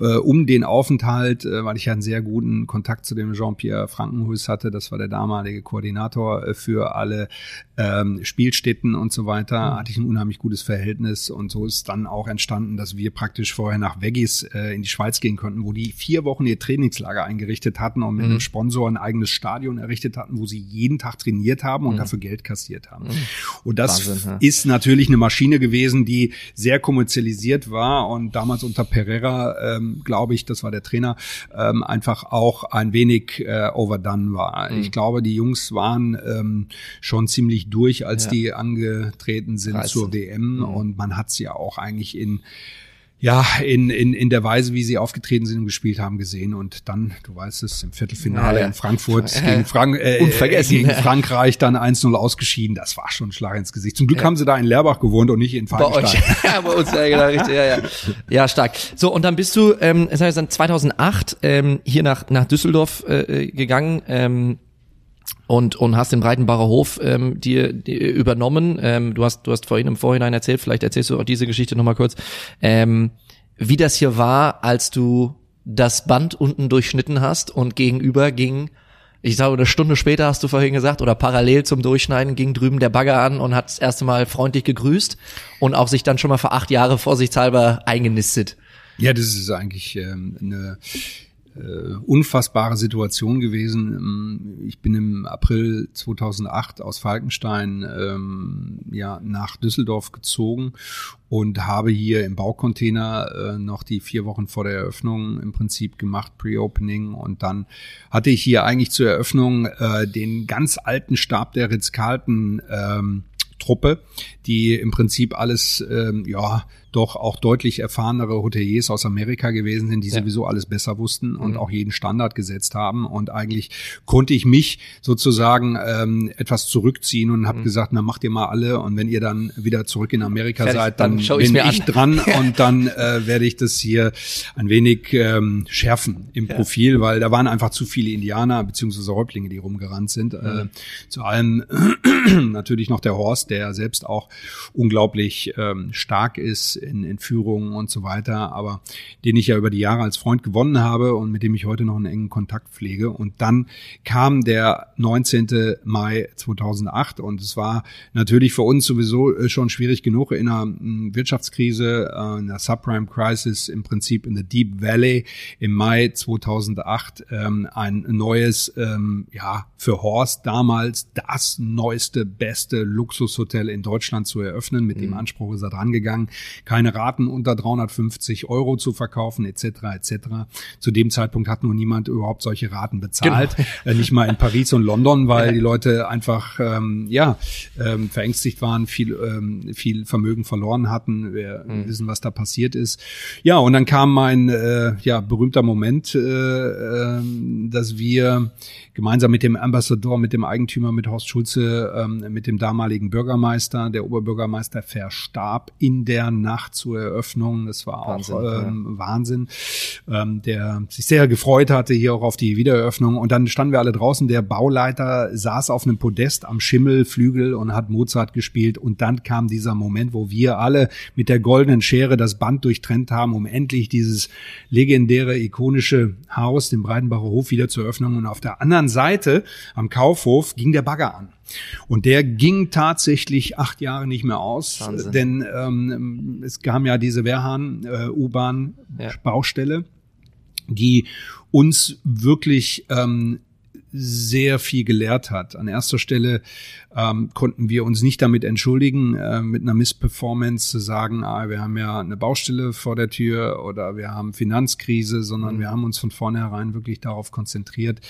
äh, um den Aufenthalt halt, äh, weil ich ja einen sehr guten Kontakt zu dem Jean-Pierre Frankenhuis hatte. Das war der damalige Koordinator äh, für alle ähm, Spielstätten und so weiter. Mhm. Hatte ich ein unheimlich gutes Verhältnis und so ist dann auch entstanden, dass wir praktisch vorher nach Vegas Aggies äh, in die Schweiz gehen konnten, wo die vier Wochen ihr Trainingslager eingerichtet hatten und mit mhm. einem Sponsor ein eigenes Stadion errichtet hatten, wo sie jeden Tag trainiert haben und mhm. dafür Geld kassiert haben. Mhm. Und das Wahnsinn, ja. ist natürlich eine Maschine gewesen, die sehr kommerzialisiert war und damals unter Pereira, ähm, glaube ich, das war der Trainer, ähm, einfach auch ein wenig äh, overdone war. Mhm. Ich glaube, die Jungs waren ähm, schon ziemlich durch, als ja. die angetreten sind 13. zur WM mhm. und man hat sie ja auch eigentlich in ja, in, in, in der Weise, wie sie aufgetreten sind und gespielt haben, gesehen. Und dann, du weißt es, im Viertelfinale ja, in Frankfurt gegen, Frank äh, Unvergessen. gegen Frankreich dann 1-0 ausgeschieden. Das war schon ein Schlag ins Gesicht. Zum Glück ja. haben sie da in Leerbach gewohnt und nicht in Falkenstein. Bei, *laughs* ja, bei uns, ja, genau, richtig, ja, ja. Ja, stark. So, und dann bist du, ähm, das heißt dann 2008 ähm, hier nach, nach Düsseldorf äh, gegangen. Ähm, und und hast den Breitenbacher Hof ähm, dir, dir übernommen. Ähm, du hast du hast vorhin im Vorhinein erzählt, vielleicht erzählst du auch diese Geschichte nochmal kurz, ähm, wie das hier war, als du das Band unten durchschnitten hast und gegenüber ging, ich sage eine Stunde später hast du vorhin gesagt oder parallel zum Durchschneiden ging drüben der Bagger an und hat das erste Mal freundlich gegrüßt und auch sich dann schon mal für acht Jahre vorsichtshalber eingenistet. Ja, das ist eigentlich ähm, eine äh, unfassbare Situation gewesen. Ähm, ich bin im April 2008 aus Falkenstein ähm, ja nach Düsseldorf gezogen und habe hier im Baucontainer äh, noch die vier Wochen vor der Eröffnung im Prinzip gemacht, Pre-Opening. Und dann hatte ich hier eigentlich zur Eröffnung äh, den ganz alten Stab der Ritz-Carlton ähm, Truppe, die im Prinzip alles ähm, ja doch auch deutlich erfahrenere Hoteliers aus Amerika gewesen sind, die ja. sowieso alles besser wussten und mhm. auch jeden Standard gesetzt haben. Und eigentlich konnte ich mich sozusagen ähm, etwas zurückziehen und habe mhm. gesagt, na macht ihr mal alle und wenn ihr dann wieder zurück in Amerika Fertig, seid, dann, dann bin ich dran *laughs* und dann äh, werde ich das hier ein wenig ähm, schärfen im ja. Profil, weil da waren einfach zu viele Indianer beziehungsweise Häuptlinge, die rumgerannt sind. Äh, mhm. Äh, zu allem *clears throat* natürlich noch der Horst, der selbst auch unglaublich ähm, stark ist in, in Führungen und so weiter, aber den ich ja über die Jahre als Freund gewonnen habe und mit dem ich heute noch einen engen Kontakt pflege. Und dann kam der 19. Mai 2008 und es war natürlich für uns sowieso äh, schon schwierig genug in einer hm, Wirtschaftskrise, äh, in der Subprime Crisis, im Prinzip in der Deep Valley im Mai 2008 ähm, ein neues, ähm, ja, für Horst damals das neueste, beste Luxushotel in Deutschland zu eröffnen. Mit mhm. dem Anspruch ist er dran gegangen keine Raten unter 350 Euro zu verkaufen etc. etc. Zu dem Zeitpunkt hat nur niemand überhaupt solche Raten bezahlt, genau. äh, nicht mal in Paris und London, weil ja. die Leute einfach ähm, ja ähm, verängstigt waren, viel ähm, viel Vermögen verloren hatten. Wir mhm. wissen, was da passiert ist. Ja, und dann kam mein äh, ja berühmter Moment, äh, äh, dass wir gemeinsam mit dem Ambassador, mit dem Eigentümer, mit Horst Schulze, ähm, mit dem damaligen Bürgermeister, der Oberbürgermeister verstarb in der Nacht zur Eröffnung. Das war Wahnsinn, auch ähm, ja. Wahnsinn. Ähm, der sich sehr gefreut hatte hier auch auf die Wiedereröffnung. Und dann standen wir alle draußen. Der Bauleiter saß auf einem Podest am Schimmelflügel und hat Mozart gespielt. Und dann kam dieser Moment, wo wir alle mit der goldenen Schere das Band durchtrennt haben, um endlich dieses legendäre, ikonische Haus, den Breitenbacher Hof, wieder zu öffnen. Und auf der anderen Seite am Kaufhof ging der Bagger an. Und der ging tatsächlich acht Jahre nicht mehr aus, Wahnsinn. denn ähm, es kam ja diese Wehrhahn äh, ja. die uns wirklich ähm, sehr viel gelehrt hat. An erster Stelle ähm, konnten wir uns nicht damit entschuldigen, äh, mit einer Missperformance zu sagen, ah, wir haben ja eine Baustelle vor der Tür oder wir haben Finanzkrise, sondern mhm. wir haben uns von vornherein wirklich darauf konzentriert,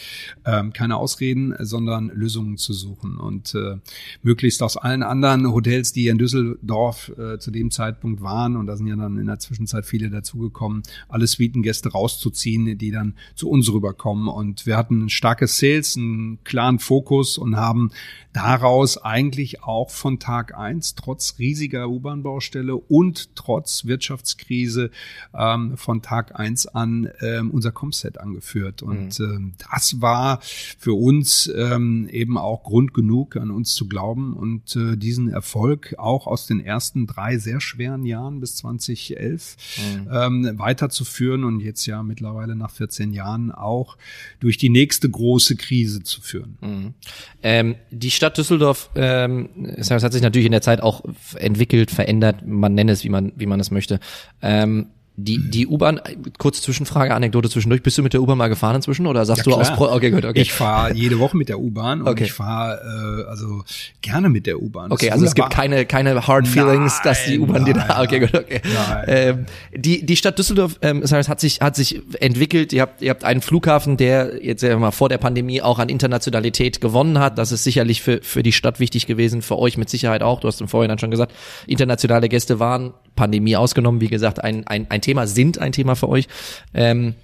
ähm, keine Ausreden, sondern Lösungen zu suchen und äh, möglichst aus allen anderen Hotels, die in Düsseldorf äh, zu dem Zeitpunkt waren, und da sind ja dann in der Zwischenzeit viele dazugekommen, alle Suitengäste rauszuziehen, die dann zu uns rüberkommen. Und wir hatten ein starkes Sales, einen klaren Fokus und haben daraus eigentlich auch von Tag eins trotz riesiger U-Bahn-Baustelle und trotz Wirtschaftskrise ähm, von Tag eins an ähm, unser Comset angeführt. Und mhm. ähm, das war für uns ähm, eben auch Grund genug, an uns zu glauben und äh, diesen Erfolg auch aus den ersten drei sehr schweren Jahren bis 2011 mhm. ähm, weiterzuführen und jetzt ja mittlerweile nach 14 Jahren auch durch die nächste große Krise zu führen. Mhm. Ähm, die Stadt Düsseldorf, ähm, es hat sich natürlich in der Zeit auch entwickelt, verändert, man nenne es, wie man, wie man es möchte. Ähm, Die, die U-Bahn, kurze Zwischenfrage, Anekdote zwischendurch. Bist du mit der U-Bahn mal gefahren inzwischen oder sagst ja, du aus Pro Okay, gut, okay. Ich fahre jede Woche mit der U-Bahn und okay. ich fahre äh, also gerne mit der U-Bahn. Okay, also es gibt keine, keine Hard Feelings, nein, dass die U-Bahn dir da. Okay, gut, okay. Ähm, die, die Stadt Düsseldorf ähm, das heißt, hat sich, hat sich entwickelt. Ihr habt, ihr habt einen Flughafen, der jetzt ja mal vor der Pandemie auch an Internationalität gewonnen hat. Das ist sicherlich für, für die Stadt wichtig gewesen, für euch mit Sicherheit auch. Du hast im Vorhinein schon gesagt, internationale Gäste waren Pandemie ausgenommen, wie gesagt, ein, ein, ein Thema, sind ein Thema für euch. Ähm,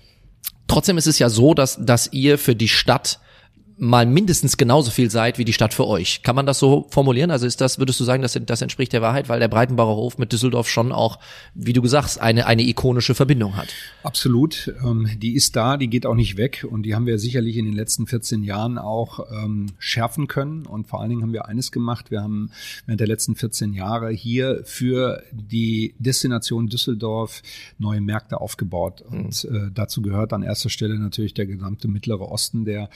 trotzdem ist es ja so, dass, dass ihr für die Stadt mal mindestens genauso viel seid wie die Stadt für euch. Kann man das so formulieren? Also ist das, würdest du sagen, dass das entspricht der Wahrheit, weil der Breitenbacher Hof mit Düsseldorf schon auch, wie du gesagt eine, eine ikonische Verbindung hat? Absolut. Ähm, die ist da, die geht auch nicht weg und die haben wir sicherlich in den letzten 14 Jahren auch ähm, schärfen können und vor allen Dingen haben wir eines gemacht. Wir haben während der letzten 14 Jahre hier für die Destination Düsseldorf neue Märkte aufgebaut und mhm. äh, dazu gehört an erster Stelle natürlich der gesamte Mittlere Osten, der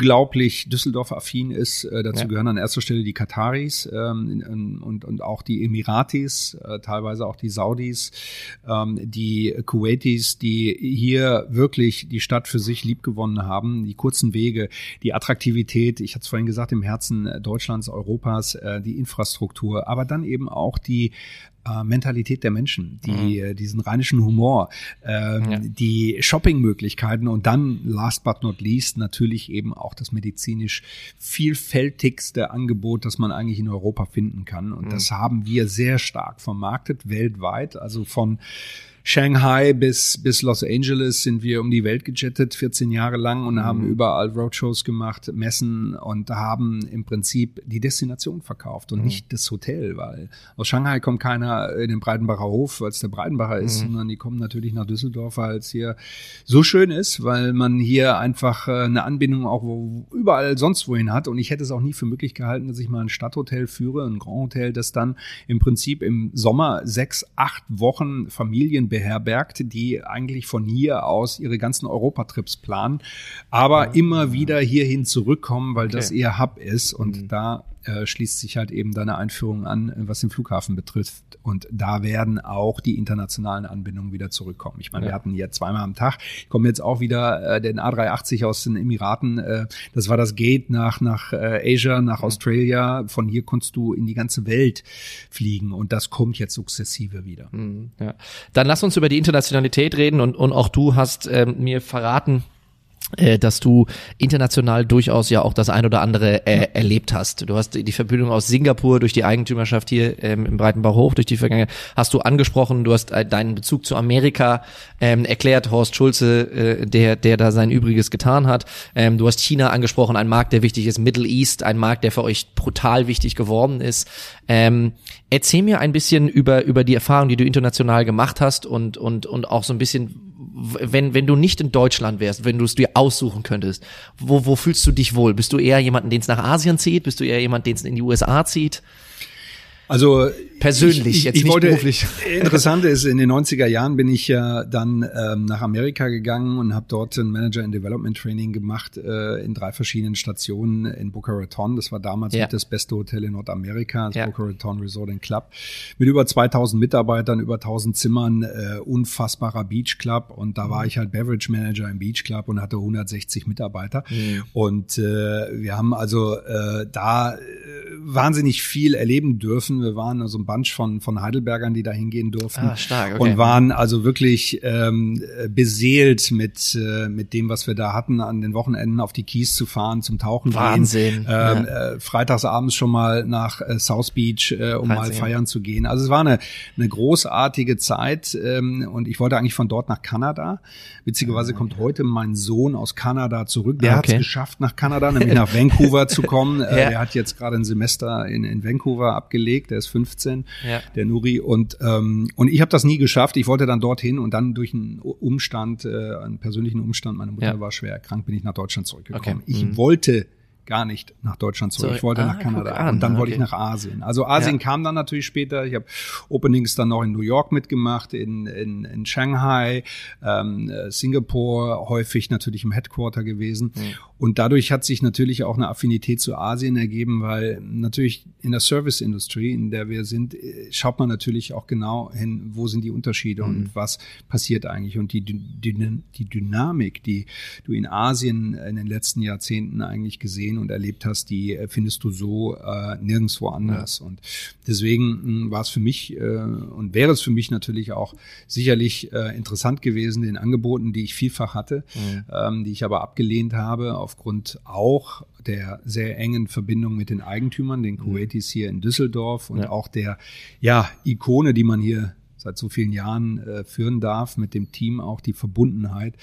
unglaublich Düsseldorf-affin ist. Äh, dazu ja. gehören an erster Stelle die Kataris ähm, und, und auch die Emiratis, äh, teilweise auch die Saudis, ähm, die Kuwaitis, die hier wirklich die Stadt für sich liebgewonnen haben. Die kurzen Wege, die Attraktivität, ich hatte es vorhin gesagt, im Herzen Deutschlands, Europas, äh, die Infrastruktur, aber dann eben auch die äh, Mentalität der Menschen, die mhm. Äh, diesen rheinischen Humor, ähm, ja. die Shoppingmöglichkeiten und dann last but not least natürlich eben auch das medizinisch vielfältigste Angebot, das man eigentlich in Europa finden kann. Und mhm. das haben wir sehr stark vermarktet weltweit, also von Shanghai bis, bis Los Angeles sind wir um die Welt gejettet, 14 Jahre lang und haben mhm. überall Roadshows gemacht, Messen und haben im Prinzip die Destination verkauft und mhm. nicht das Hotel, weil aus Shanghai kommt keiner in den Breitenbacher Hof, weil es der Breitenbacher ist, mhm. sondern die kommen natürlich nach Düsseldorf, weil es hier so schön ist, weil man hier einfach äh, eine Anbindung auch wo, überall sonst wohin hat und ich hätte es auch nie für möglich gehalten, dass ich mal ein Stadthotel führe, ein Grand Hotel, das dann im Prinzip im Sommer sechs, acht Wochen Familien beherbergt, die eigentlich von hier aus ihre ganzen Europatrips planen, aber ja. immer wieder hierhin zurückkommen, weil okay. das ihr Hub ist und mhm. da äh, schließt sich halt eben deine Einführung an, was den Flughafen betrifft. Und da werden auch die internationalen Anbindungen wieder zurückkommen. Ich meine, ja. wir hatten hier zweimal am Tag, ich komme jetzt auch wieder äh, den A380 aus den Emiraten. Äh, das war das Gate nach, nach äh, Asia, nach mhm. Australia. Von hier konntest du in die ganze Welt fliegen und das kommt jetzt sukzessive wieder. Mhm, ja. Dann lass uns über die Internationalität reden und, und auch du hast ähm, mir verraten, äh, dass du international durchaus ja auch das ein oder andere äh, erlebt hast. Du hast die Verbindung aus Singapur durch die Eigentümerschaft hier ähm, im Breitenbach durch die Vergangenheit, hast du angesprochen, du hast äh, deinen Bezug zu Amerika ähm, erklärt, Horst Schulze, äh, der, der da sein Übriges getan hat. Ähm, du hast China angesprochen, ein Markt, der wichtig ist, Middle East, ein Markt, der für euch brutal wichtig geworden ist. Ähm, erzähl mir ein bisschen über, über die Erfahrung, die du international gemacht hast und, und, und auch so ein bisschen, wenn, wenn du nicht in Deutschland wärst, wenn du es dir aussuchen könntest, wo, wo fühlst du dich wohl? Bist du eher jemanden, den es nach Asien zieht? Bist du eher jemand, den es in die USA zieht? Also persönlich, ich, ich, jetzt ich nicht wollte, beruflich. *laughs* Interessant ist, in den 90er Jahren bin ich ja dann ähm, nach Amerika gegangen und habe dort ein Manager in Development Training gemacht äh, in drei verschiedenen Stationen in Boca Raton. Das war damals ja. das beste Hotel in Nordamerika, das ja. Boca Raton Resort and Club, mit über 2000 Mitarbeitern, über 1000 Zimmern, äh, unfassbarer Beach Club und da war mhm. ich halt Beverage Manager im Beach Club und hatte 160 Mitarbeiter mhm. und äh, wir haben also äh, da äh, wahnsinnig viel erleben dürfen wir waren also ein Bunch von, von Heidelbergern, die da hingehen durften. Ah, stark, okay. Und waren also wirklich ähm, beseelt mit, äh, mit dem, was wir da hatten, an den Wochenenden auf die Kies zu fahren, zum Tauchen Wahnsinn. gehen. Ähm, ja. äh, freitagsabends schon mal nach äh, South Beach, äh, um Wahnsinn. mal feiern zu gehen. Also es war eine, eine großartige Zeit ähm, und ich wollte eigentlich von dort nach Kanada. Witzigerweise kommt heute mein Sohn aus Kanada zurück. Der okay. hat es geschafft, nach Kanada, *laughs* nämlich nach Vancouver zu kommen. Äh, ja. Der hat jetzt gerade ein Semester in, in Vancouver abgelegt der ist 15, ja. der Nuri. Und, ähm, und ich habe das nie geschafft. Ich wollte dann dorthin und dann durch einen Umstand, äh, einen persönlichen Umstand, meine Mutter ja. war schwer erkrankt, bin ich nach Deutschland zurückgekommen. Okay. Ich mhm. wollte gar nicht nach Deutschland zurück. So, ich wollte ah, nach Kanada an, und dann wollte okay. ich nach Asien. Also Asien Ja. kam dann natürlich später. Ich habe Openings dann noch in New York mitgemacht, in, in, in Shanghai, ähm, äh, Singapur, häufig natürlich im Headquarter gewesen. Und dadurch hat sich natürlich auch eine Affinität zu Asien ergeben, weil natürlich in der Service-Industrie, in der wir sind, äh, schaut man natürlich auch genau hin, wo sind die Unterschiede und was passiert eigentlich. Und die, Dy- die Dynamik, die du in Asien in den letzten Jahrzehnten eigentlich gesehen und erlebt hast, die äh, findest du so äh, nirgendwo anders. Und deswegen mh, war es für mich äh, und wäre es für mich natürlich auch sicherlich äh, interessant gewesen, den Angeboten, die ich vielfach hatte, ähm, die ich aber abgelehnt habe, aufgrund auch der sehr engen Verbindung mit den Eigentümern, den Kuwaitis hier in Düsseldorf und Ja. auch der ja, Ikone, die man hier seit so vielen Jahren äh, führen darf, mit dem Team auch die Verbundenheit,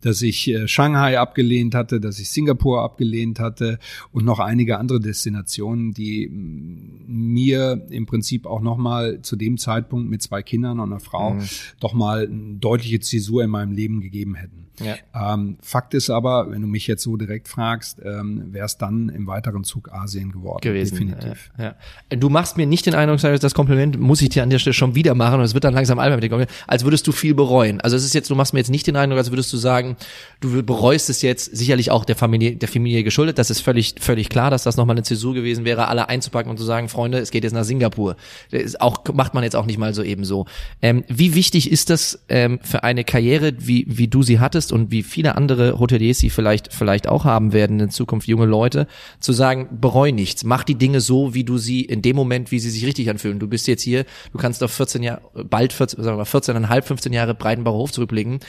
dass ich äh, Shanghai abgelehnt hatte, dass ich Singapur abgelehnt hatte und noch einige andere Destinationen, die mm, mir im Prinzip auch nochmal zu dem Zeitpunkt mit zwei Kindern und einer Frau doch mal eine deutliche Zäsur in meinem Leben gegeben hätten. Ja. Ähm, Fakt ist aber, wenn du mich jetzt so direkt fragst, ähm, wäre es dann im weiteren Zug Asien geworden. gewesen. Definitiv. Ja, ja. Du machst mir nicht den Eindruck, das Kompliment muss ich dir an der Stelle schon wieder machen und es wird dann langsam albern mit dem Kompliment, als würdest du viel bereuen. Also es ist jetzt, du machst mir jetzt nicht den Eindruck, als würdest du sagen, du bereust es jetzt sicherlich auch der Familie, der Familie geschuldet. Das ist völlig, völlig klar, dass das nochmal eine Zäsur gewesen wäre, alle einzupacken und zu sagen, Freunde, es geht jetzt nach Singapur. Das auch, macht man jetzt auch nicht mal so eben so. Ähm, wie wichtig ist das ähm, für eine Karriere, wie, wie du sie hattest und wie viele andere Hoteliers sie vielleicht, vielleicht auch haben werden in Zukunft, junge Leute, zu sagen, bereu nichts, mach die Dinge so, wie du sie in dem Moment, wie sie sich richtig anfühlen. Du bist jetzt hier, du kannst auf 14 Jahre, bald 14, sagen wir mal 14,5, 15 Jahre Breitenbauer Hof zurückblicken.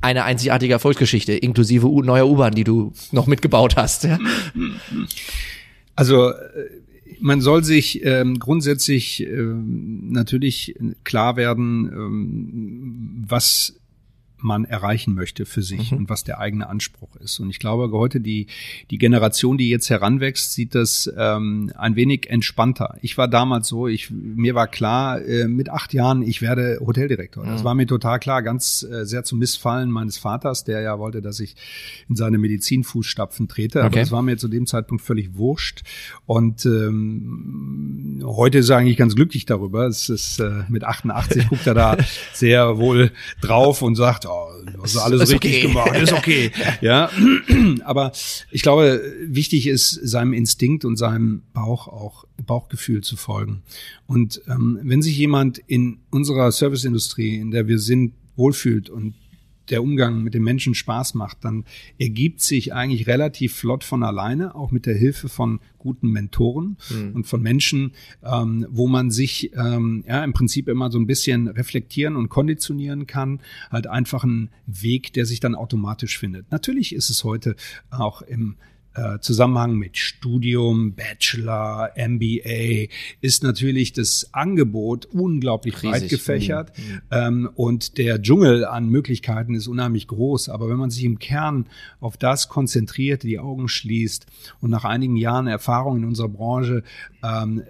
Eine einzigartige Erfolgsgeschichte, inklusive neuer U-Bahn, die du noch mitgebaut hast. Ja? Also äh, man soll sich ähm, grundsätzlich ähm, natürlich klar werden, ähm, was man erreichen möchte für sich und was der eigene Anspruch ist. Und ich glaube, heute die, die Generation, die jetzt heranwächst, sieht das ähm, ein wenig entspannter. Ich war damals so, ich, mir war klar, äh, mit acht Jahren, ich werde Hoteldirektor. Das war mir total klar, ganz äh, sehr zum Missfallen meines Vaters, der ja wollte, dass ich in seine Medizinfußstapfen trete. Aber Okay. das war mir zu dem Zeitpunkt völlig wurscht. Und ähm, heute ist er eigentlich ganz glücklich darüber. Es ist äh, mit 88 guckt er da *laughs* sehr wohl drauf und sagt, du hast alles Ist richtig okay. gemacht, *laughs* ist okay. *laughs* ja, *clears throat* aber ich glaube, wichtig ist, seinem Instinkt und seinem Bauch auch Bauchgefühl zu folgen. Und ähm, wenn sich jemand in unserer Serviceindustrie, in der wir sind, wohlfühlt und der Umgang mit den Menschen Spaß macht, dann ergibt sich eigentlich relativ flott von alleine, auch mit der Hilfe von guten Mentoren und von Menschen, ähm, wo man sich ähm, ja im Prinzip immer so ein bisschen reflektieren und konditionieren kann, halt einfach ein Weg, der sich dann automatisch findet. Natürlich ist es heute auch im äh, Zusammenhang mit Studium, Bachelor, MBA ist natürlich das Angebot unglaublich Riesig. breit gefächert ähm, und der Dschungel an Möglichkeiten ist unheimlich groß. Aber wenn man sich im Kern auf das konzentriert, die Augen schließt und nach einigen Jahren Erfahrung in unserer Branche ähm,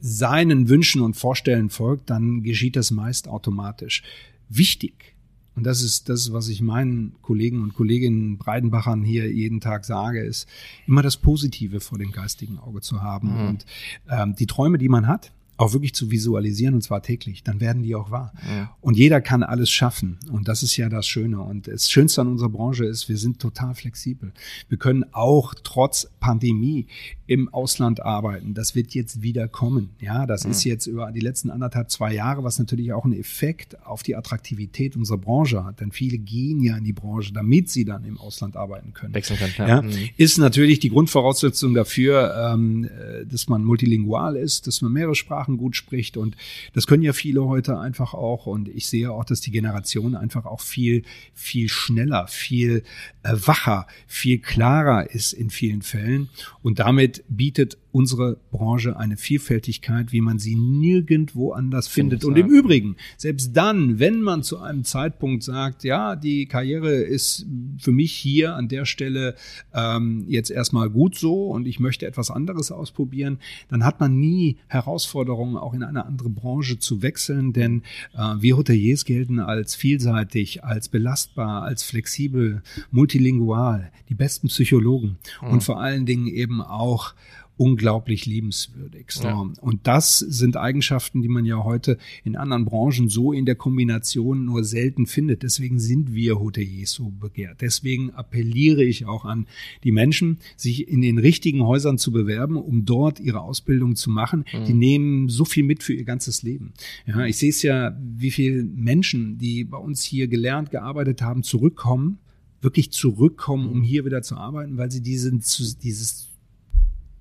seinen Wünschen und Vorstellen folgt, dann geschieht das meist automatisch. Wichtig, und das ist das, was ich meinen Kollegen und Kolleginnen Breidenbachern hier jeden Tag sage, ist immer das Positive vor dem geistigen Auge zu haben und ähm, die Träume, die man hat, auch wirklich zu visualisieren und zwar täglich, dann werden die auch wahr. Und jeder kann alles schaffen und das ist ja das Schöne. Und das Schönste an unserer Branche ist, wir sind total flexibel. Wir können auch trotz Pandemie im Ausland arbeiten. Das wird jetzt wieder kommen. Ja, das ist jetzt über die letzten anderthalb, zwei Jahre, was natürlich auch einen Effekt auf die Attraktivität unserer Branche hat. Denn viele gehen ja in die Branche, damit sie dann im Ausland arbeiten können. Wechseln können, klar. Ja, Mhm. ist natürlich die Grundvoraussetzung dafür, ähm, äh, dass man multilingual ist, dass man mehrere Sprachen gut spricht. Und das können ja viele heute einfach auch. Und ich sehe auch, dass die Generation einfach auch viel, viel schneller, viel äh, wacher, viel klarer ist in vielen Fällen. Und damit bietet unsere Branche eine Vielfältigkeit, wie man sie nirgendwo anders findet. Und im Übrigen, selbst dann, wenn man zu einem Zeitpunkt sagt, ja, die Karriere ist für mich hier an der Stelle ähm, jetzt erstmal gut so und ich möchte etwas anderes ausprobieren, dann hat man nie Herausforderungen, auch in eine andere Branche zu wechseln, denn äh, wir Hoteliers gelten als vielseitig, als belastbar, als flexibel, multilingual, die besten Psychologen mhm. und vor allen Dingen eben auch unglaublich liebenswürdig. So. Ja. Und das sind Eigenschaften, die man ja heute in anderen Branchen so in der Kombination nur selten findet. Deswegen sind wir Hoteliers so begehrt. Deswegen appelliere ich auch an die Menschen, sich in den richtigen Häusern zu bewerben, um dort ihre Ausbildung zu machen. Mhm. Die nehmen so viel mit für ihr ganzes Leben. Ja, ich sehe es ja, wie viele Menschen, die bei uns hier gelernt, gearbeitet haben, zurückkommen wirklich zurückkommen, um mhm. hier wieder zu arbeiten, weil sie diesen, dieses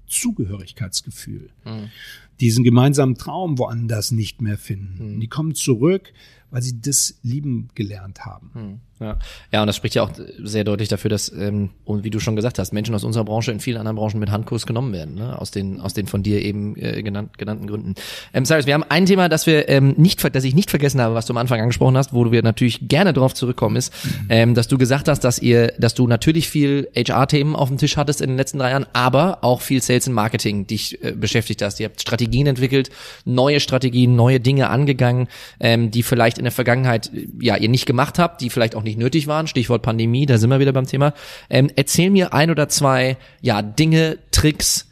Zugehörigkeitsgefühl, mhm. diesen gemeinsamen Traum woanders nicht mehr finden. Mhm. Die kommen zurück, weil sie das lieben gelernt haben. Mhm. Ja. ja, und das spricht ja auch sehr deutlich dafür, dass, ähm, und wie du schon gesagt hast, Menschen aus unserer Branche in vielen anderen Branchen mit Handkurs genommen werden, ne? aus den aus den von dir eben äh, genannt, genannten Gründen. Ähm, Cyrus, wir haben ein Thema, das wir ähm, nicht, das ich nicht vergessen habe, was du am Anfang angesprochen hast, wo wir natürlich gerne drauf zurückkommen, ist, ähm, dass du gesagt hast, dass ihr, dass du natürlich viel HR-Themen auf dem Tisch hattest in den letzten drei Jahren, aber auch viel Sales und Marketing dich äh, beschäftigt hast. Ihr habt Strategien entwickelt, neue Strategien, neue Dinge angegangen, ähm, die vielleicht in der Vergangenheit ja ihr nicht gemacht habt, die vielleicht auch nicht nötig waren. Stichwort Pandemie, da sind wir wieder beim Thema. Ähm, erzähl mir ein oder zwei ja Dinge, Tricks.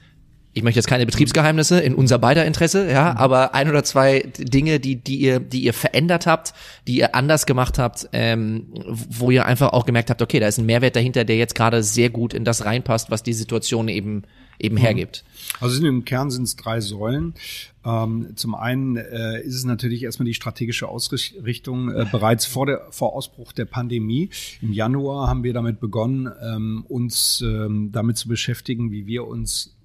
Ich möchte jetzt keine Betriebsgeheimnisse in unser beider Interesse, ja, mhm. aber ein oder zwei Dinge, die die ihr die ihr verändert habt, die ihr anders gemacht habt, ähm, wo ihr einfach auch gemerkt habt, okay, da ist ein Mehrwert dahinter, der jetzt gerade sehr gut in das reinpasst, was die Situation eben eben mhm. hergibt. Also im Kern sind es drei Säulen. Ähm, zum einen äh, ist es natürlich erstmal die strategische Ausrichtung. Äh, bereits vor, der, vor Ausbruch der Pandemie im Januar haben wir damit begonnen, ähm, uns ähm, damit zu beschäftigen, wie wir uns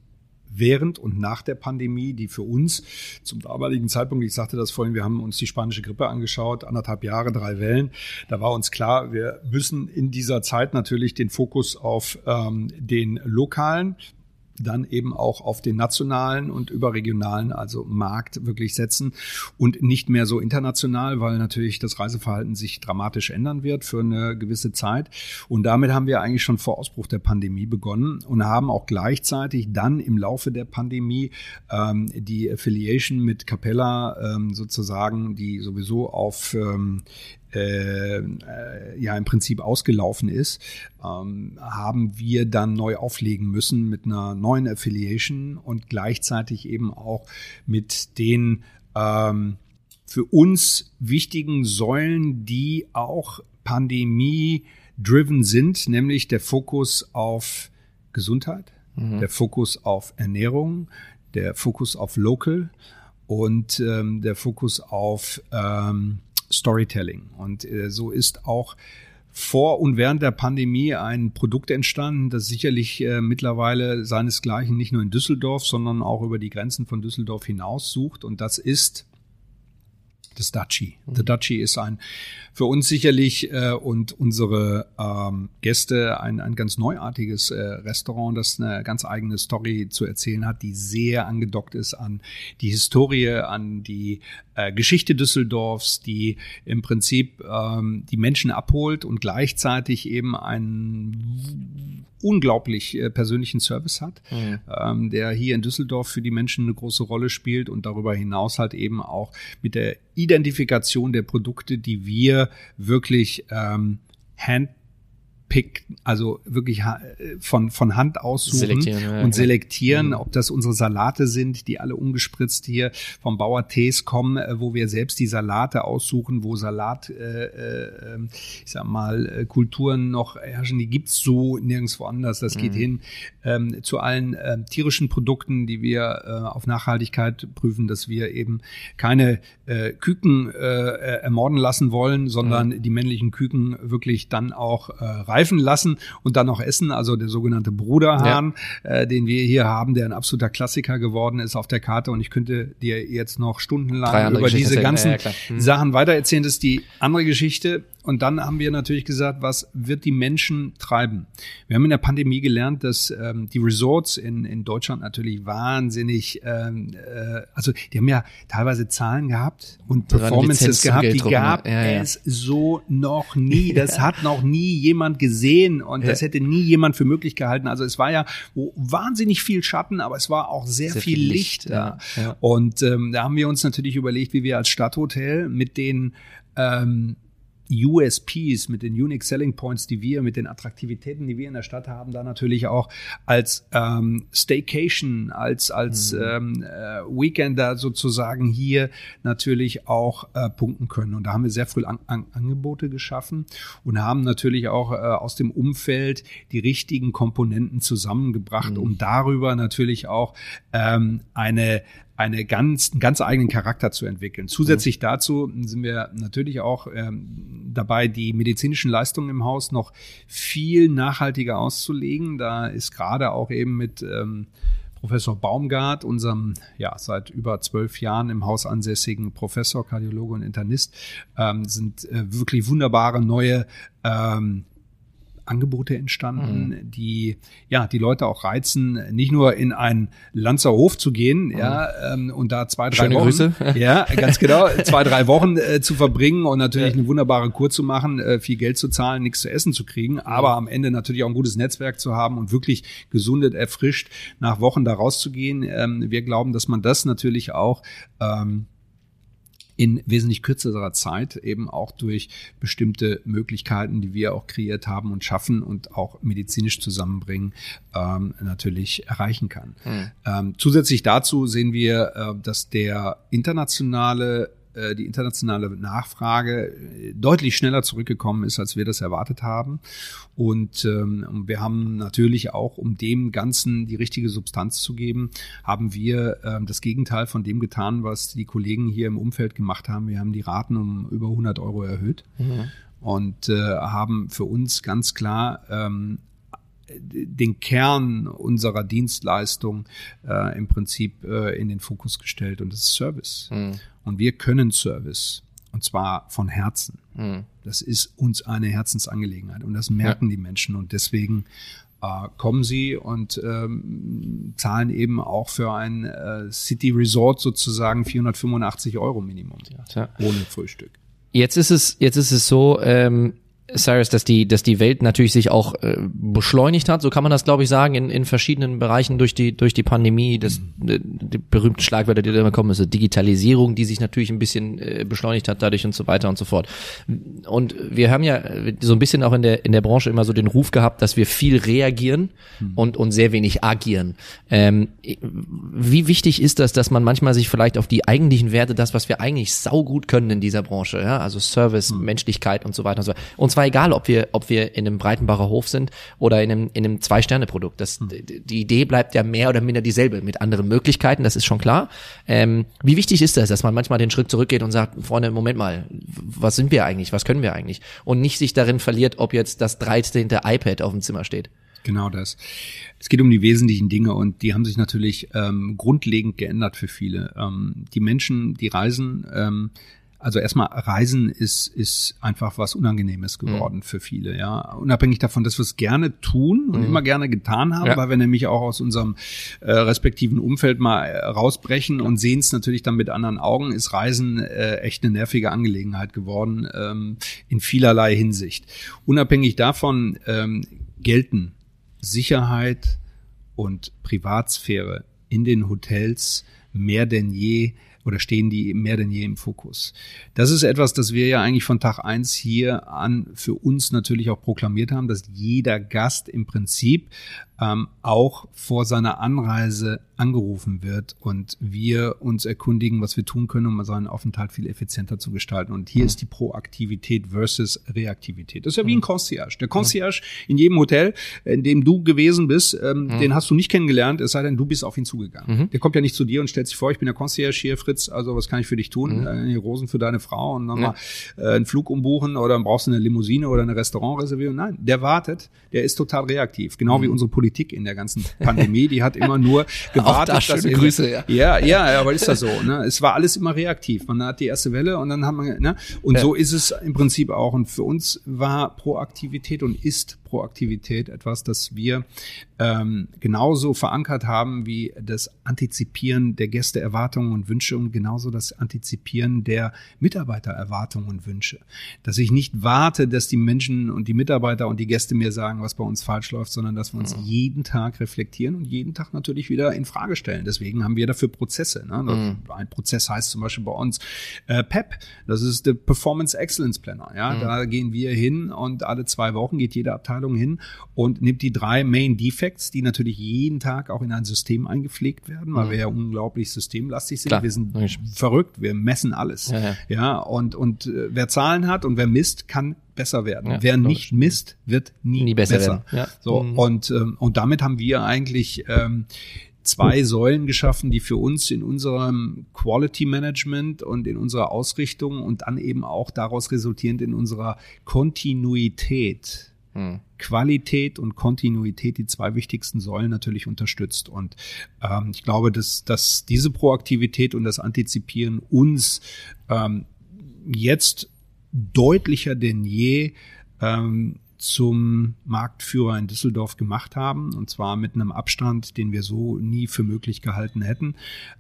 während und nach der Pandemie, die für uns zum damaligen Zeitpunkt, ich sagte das vorhin, wir haben uns die spanische Grippe angeschaut, anderthalb Jahre, drei Wellen. Da war uns klar, wir müssen in dieser Zeit natürlich den Fokus auf ähm, den lokalen dann eben auch auf den nationalen und überregionalen, also Markt wirklich setzen und nicht mehr so international, weil natürlich das Reiseverhalten sich dramatisch ändern wird für eine gewisse Zeit. Und damit haben wir eigentlich schon vor Ausbruch der Pandemie begonnen und haben auch gleichzeitig dann im Laufe der Pandemie ähm, die Affiliation mit Capella ähm, sozusagen, die sowieso auf ähm, äh, äh, ja im Prinzip ausgelaufen ist, ähm, haben wir dann neu auflegen müssen mit einer neuen Affiliation und gleichzeitig eben auch mit den ähm, für uns wichtigen Säulen, die auch Pandemie-driven sind, nämlich der Fokus auf Gesundheit, mhm. der Fokus auf Ernährung, der Fokus auf Local und ähm, der Fokus auf ähm, Storytelling. Und äh, so ist auch vor und während der Pandemie ein Produkt entstanden, das sicherlich äh, mittlerweile seinesgleichen nicht nur in Düsseldorf, sondern auch über die Grenzen von Düsseldorf hinaus sucht. Und das ist das Daci. The Daci ist ein für uns sicherlich äh, und unsere ähm, Gäste ein, ein ganz neuartiges äh, Restaurant, das eine ganz eigene Story zu erzählen hat, die sehr angedockt ist an die Historie, an die äh, Geschichte Düsseldorfs, die im Prinzip ähm, die Menschen abholt und gleichzeitig eben einen unglaublich äh, persönlichen Service hat, mhm. ähm, der hier in Düsseldorf für die Menschen eine große Rolle spielt und darüber hinaus halt eben auch mit der Identifikation der Produkte, die wir wirklich ähm, hand pick, also wirklich von, von Hand aussuchen selektieren, ja, und selektieren, mhm. ob das unsere Salate sind, die alle ungespritzt hier vom Bauer Tees kommen, äh, wo wir selbst die Salate aussuchen, wo Salat, äh, äh, ich sag mal, äh, Kulturen noch herrschen, die gibt's so nirgendwo anders. Das geht mhm. hin ähm, zu allen äh, tierischen Produkten, die wir äh, auf Nachhaltigkeit prüfen, dass wir eben keine äh, Küken äh, ermorden lassen wollen, sondern mhm. die männlichen Küken wirklich dann auch äh, reifen lassen und dann noch essen. Also der sogenannte Bruderhahn, ja. äh, den wir hier haben, der ein absoluter Klassiker geworden ist auf der Karte. Und ich könnte dir jetzt noch stundenlang über diese ganzen ja, hm. Sachen weitererzählen. Das ist die andere Geschichte. Und dann haben wir natürlich gesagt, was wird die Menschen treiben? Wir haben in der Pandemie gelernt, dass ähm, die Resorts in, in Deutschland natürlich wahnsinnig, ähm, äh, also die haben ja teilweise Zahlen gehabt und Performances gehabt, die gab ja, ja. es so noch nie. Das *laughs* hat noch nie jemand gesehen und das hätte nie jemand für möglich gehalten. Also es war ja wahnsinnig viel Schatten, aber es war auch sehr, sehr viel, viel, Licht. Licht da. Und ähm, da haben wir uns natürlich überlegt, wie wir als Stadthotel mit den ähm, USPs, mit den Unique Selling Points, die wir, mit den Attraktivitäten, die wir in der Stadt haben, da natürlich auch als ähm, Staycation, als als mhm. ähm, äh, Weekender sozusagen hier natürlich auch äh, punkten können. Und da haben wir sehr früh an, an, Angebote geschaffen und haben natürlich auch äh, aus dem Umfeld die richtigen Komponenten zusammengebracht, mhm. um darüber natürlich auch ähm, eine eine ganz, einen ganz eigenen Charakter zu entwickeln. Zusätzlich mhm. dazu sind wir natürlich auch ähm, dabei, die medizinischen Leistungen im Haus noch viel nachhaltiger auszulegen. Da ist gerade auch eben mit ähm, Professor Baumgart, unserem ja seit über zwölf Jahren im Haus ansässigen Professor, Kardiologe und Internist, ähm, sind äh, wirklich wunderbare neue ähm, Angebote entstanden, mhm. die ja die Leute auch reizen, nicht nur in einen Lanzer Hof zu gehen, mhm. ja, ähm, und da zwei, drei Schöne Wochen, Grüße. *laughs* ja, ganz genau, zwei, drei Wochen äh, zu verbringen und natürlich ja. eine wunderbare Kur zu machen, äh, viel Geld zu zahlen, nichts zu essen zu kriegen, mhm. aber am Ende natürlich auch ein gutes Netzwerk zu haben und wirklich gesundet, erfrischt nach Wochen da rauszugehen. Ähm, wir glauben, dass man das natürlich auch ähm, in wesentlich kürzerer Zeit eben auch durch bestimmte Möglichkeiten, die wir auch kreiert haben und schaffen und auch medizinisch zusammenbringen, ähm, natürlich erreichen kann. Mhm. Ähm, zusätzlich dazu sehen wir, äh, dass der internationale äh, die internationale Nachfrage äh, deutlich schneller zurückgekommen ist, als wir das erwartet haben. Und ähm, wir haben natürlich auch, um dem Ganzen die richtige Substanz zu geben, haben wir ähm, das Gegenteil von dem getan, was die Kollegen hier im Umfeld gemacht haben. Wir haben die Raten um über 100 Euro erhöht. Mhm. Und äh, haben für uns ganz klar ähm, den Kern unserer Dienstleistung äh, im Prinzip äh, in den Fokus gestellt und das ist Service. Mhm. Und wir können Service und zwar von Herzen. Mhm. Das ist uns eine Herzensangelegenheit und das merken ja. die Menschen und deswegen äh, kommen sie und ähm, zahlen eben auch für ein äh, City Resort sozusagen 485 Euro Minimum ja. ohne Frühstück. Jetzt ist es jetzt ist es so, ähm, Cyrus, dass die, dass die Welt natürlich sich auch äh, beschleunigt hat, so kann man das, glaube ich, sagen, in, in verschiedenen Bereichen durch die, durch die Pandemie. Das äh, die berühmten Schlagwörter, die da immer kommen, ist Digitalisierung, die sich natürlich ein bisschen äh, beschleunigt hat dadurch und so weiter und so fort. Und wir haben ja so ein bisschen auch in der, in der Branche immer so den Ruf gehabt, dass wir viel reagieren mhm. und, und sehr wenig agieren. Ähm, wie wichtig ist das, dass man manchmal sich vielleicht auf die eigentlichen Werte, das, was wir eigentlich saugut können in dieser Branche, ja, also Service, mhm. Menschlichkeit und so weiter und so weiter, und zwar zwar egal, ob wir, ob wir in einem Breitenbacher Hof sind oder in einem, in einem Zwei-Sterne-Produkt. Das, hm. Die Idee bleibt ja mehr oder minder dieselbe mit anderen Möglichkeiten, das ist schon klar. Ähm, wie wichtig ist das, dass man manchmal den Schritt zurückgeht und sagt, Freunde, Moment mal, was sind wir eigentlich, was können wir eigentlich? Und nicht sich darin verliert, ob jetzt das 13. iPad auf dem Zimmer steht. Genau das. Es geht um die wesentlichen Dinge und die haben sich natürlich ähm, grundlegend geändert für viele. Ähm, die Menschen, die reisen, ähm, also erstmal Reisen ist, ist einfach was Unangenehmes geworden mhm. für viele, ja. Unabhängig davon, dass wir es gerne tun und mhm. immer gerne getan haben, ja. weil wir nämlich auch aus unserem äh, respektiven Umfeld mal äh, rausbrechen ja. und sehen es natürlich dann mit anderen Augen, ist Reisen äh, echt eine nervige Angelegenheit geworden, ähm, in vielerlei Hinsicht. Unabhängig davon ähm, gelten Sicherheit und Privatsphäre in den Hotels mehr denn je oder stehen die mehr denn je im Fokus. Das ist etwas, das wir ja eigentlich von Tag eins hier an für uns natürlich auch proklamiert haben, dass jeder Gast im Prinzip ähm, auch vor seiner Anreise angerufen wird und wir uns erkundigen, was wir tun können, um seinen Aufenthalt viel effizienter zu gestalten. Und hier mhm. ist die Proaktivität versus Reaktivität. Das ist ja wie ein mhm. Concierge. Der Concierge in jedem Hotel, in dem du gewesen bist, ähm, mhm. den hast du nicht kennengelernt, es sei denn, du bist auf ihn zugegangen. Mhm. Der kommt ja nicht zu dir und stellt sich vor, ich bin der Concierge hier, Fritz, also was kann ich für dich tun? Mhm. Äh, Rosen für deine Frau und nochmal ja. äh, einen Flug umbuchen oder brauchst du eine Limousine oder eine Restaurantreservierung? Nein, der wartet, der ist total reaktiv. Genau wie mhm. unsere Politik in der ganzen Pandemie, die hat immer nur *laughs* gewartet. Auch da schöne Grüße, ja. Ja, ja, aber ist das so. Ne? Es war alles immer reaktiv. Man hat die erste Welle und dann haben wir, ne? Und ja. so ist es im Prinzip auch. Und für uns war Proaktivität und ist Proaktivität etwas, das wir ähm, genauso verankert haben wie das Antizipieren der Gästeerwartungen und Wünsche und genauso das Antizipieren der Mitarbeitererwartungen und Wünsche. Dass ich nicht warte, dass die Menschen und die Mitarbeiter und die Gäste mir sagen, was bei uns falsch läuft, sondern dass wir uns mhm. jeden Tag reflektieren und jeden Tag natürlich wieder in Frage stellen. Deswegen haben wir dafür Prozesse. Ne? Mhm. Ein Prozess heißt zum Beispiel bei uns äh, PEP. Das ist der Performance Excellence Planner. Ja, mhm. da gehen wir hin und alle zwei Wochen geht jede Abteilung hin und nimmt die drei Main Defects, die natürlich jeden Tag auch in ein System eingepflegt werden, weil mhm. wir ja unglaublich systemlastig sind. Klar. Wir sind verrückt. Wir messen alles. Ja, ja. ja und und äh, wer Zahlen hat und wer misst, kann besser werden. Ja, Wer nicht misst, wird nie, nie besser, besser. werden. Ja. So mhm. und ähm, und damit haben wir eigentlich ähm, zwei Säulen geschaffen, die für uns in unserem Quality Management und in unserer Ausrichtung und dann eben auch daraus resultierend in unserer Kontinuität, hm. Qualität und Kontinuität, die zwei wichtigsten Säulen natürlich unterstützt. Und ähm, ich glaube, dass, dass diese Proaktivität und das Antizipieren uns ähm, jetzt deutlicher denn je ähm, zum Marktführer in Düsseldorf gemacht haben, und zwar mit einem Abstand, den wir so nie für möglich gehalten hätten.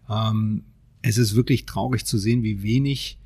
Ähm, es ist wirklich traurig zu sehen, wie wenig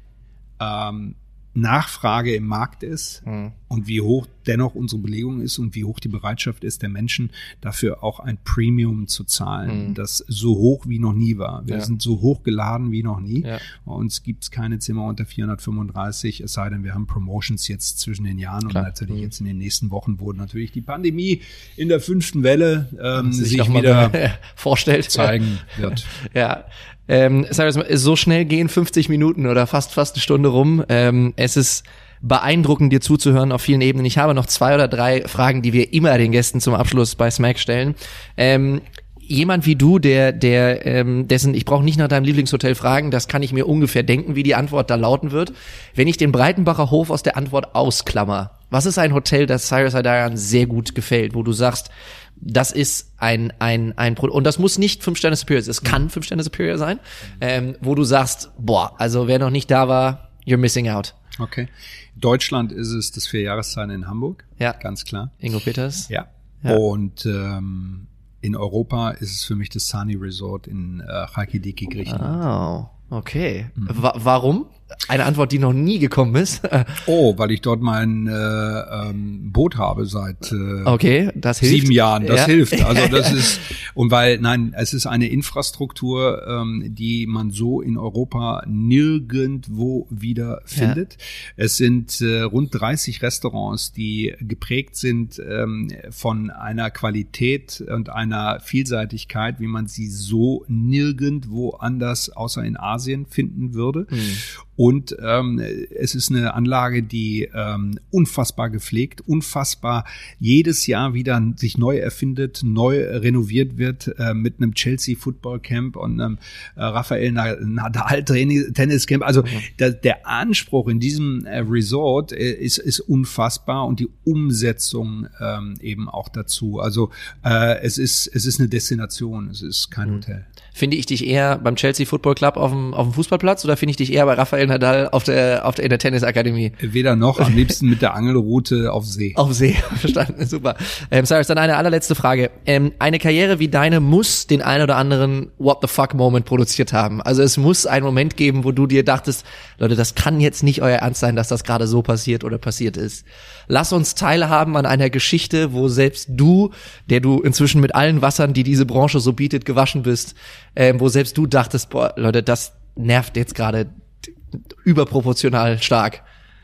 ähm, Nachfrage im Markt ist mhm. Und wie hoch dennoch unsere Belegung ist und wie hoch die Bereitschaft ist der Menschen, dafür auch ein Premium zu zahlen, mhm. das so hoch wie noch nie war. Wir ja. sind so hoch geladen wie noch nie. Ja. Bei uns gibt's keine Zimmer unter 435, es sei denn, wir haben Promotions jetzt zwischen den Jahren Klar. und natürlich mhm. jetzt in den nächsten Wochen, wo natürlich die Pandemie in der fünften Welle ähm, sich, sich wieder *laughs* vorstellt zeigen wird. ja, ähm, sag mal, so schnell gehen 50 Minuten oder fast fast eine Stunde rum. Ähm, es ist beeindruckend, dir zuzuhören auf vielen Ebenen. Ich habe noch zwei oder drei Fragen, die wir immer den Gästen zum Abschluss bei Smack stellen. Ähm, jemand wie du, der, der, ähm, dessen, ich brauche nicht nach deinem Lieblingshotel fragen, das kann ich mir ungefähr denken, wie die Antwort da lauten wird. Wenn ich den Breitenbacher Hof aus der Antwort ausklammer, was ist ein Hotel, das Cyrus Adarian sehr gut gefällt, wo du sagst, das ist ein, ein, ein Produkt. Und das muss nicht fünf Sterne Superior sein. Es kann fünf Sterne Superior sein, ähm, wo du sagst, boah, also wer noch nicht da war, you're missing out. Okay. Deutschland ist es das Vierjahreszahlen in Hamburg. Ja. Ganz klar. Ingo Peters. Ja. ja. Und ähm, in Europa ist es für mich das Sani Resort in äh, Chalkidiki, Griechenland. Oh, okay. Mhm. Wa warum? Eine Antwort, die noch nie gekommen ist. *laughs* oh, weil ich dort mein äh, ähm, Boot habe seit äh, okay, das hilft. sieben Jahren. Das ja. hilft. Also *laughs* das ist und weil nein, es ist eine Infrastruktur, ähm, die man so in Europa nirgendwo wieder findet. Ja. Es sind äh, rund 30 Restaurants, die geprägt sind ähm, von einer Qualität und einer Vielseitigkeit, wie man sie so nirgendwo anders außer in Asien finden würde. Mhm. Und ähm, es ist eine Anlage, die ähm, unfassbar gepflegt, unfassbar jedes Jahr wieder sich neu erfindet, neu renoviert wird äh, mit einem Chelsea Football Camp und einem äh, Rafael Nadal Tennis Camp. Also der, der Anspruch in diesem äh, Resort äh, ist, ist unfassbar und die Umsetzung ähm, eben auch dazu. Also äh, es ist es ist eine Destination, es ist kein mhm. Hotel. Finde ich dich eher beim Chelsea Football Club auf dem, auf dem Fußballplatz oder finde ich dich eher bei Rafael Nadal auf der, auf der, in der Tennisakademie? Weder noch, am liebsten mit der Angelroute auf See. Auf See, *laughs* verstanden, super. Ähm, Cyrus, dann eine allerletzte Frage. Ähm, eine Karriere wie deine muss den ein oder anderen What the fuck Moment produziert haben. Also es muss einen Moment geben, wo du dir dachtest, Leute, das kann jetzt nicht euer Ernst sein, dass das gerade so passiert oder passiert ist. Lass uns teilhaben an einer Geschichte, wo selbst du, der du inzwischen mit allen Wassern, die diese Branche so bietet, gewaschen bist, ähm, wo selbst du dachtest, boah, Leute, das nervt jetzt gerade überproportional stark.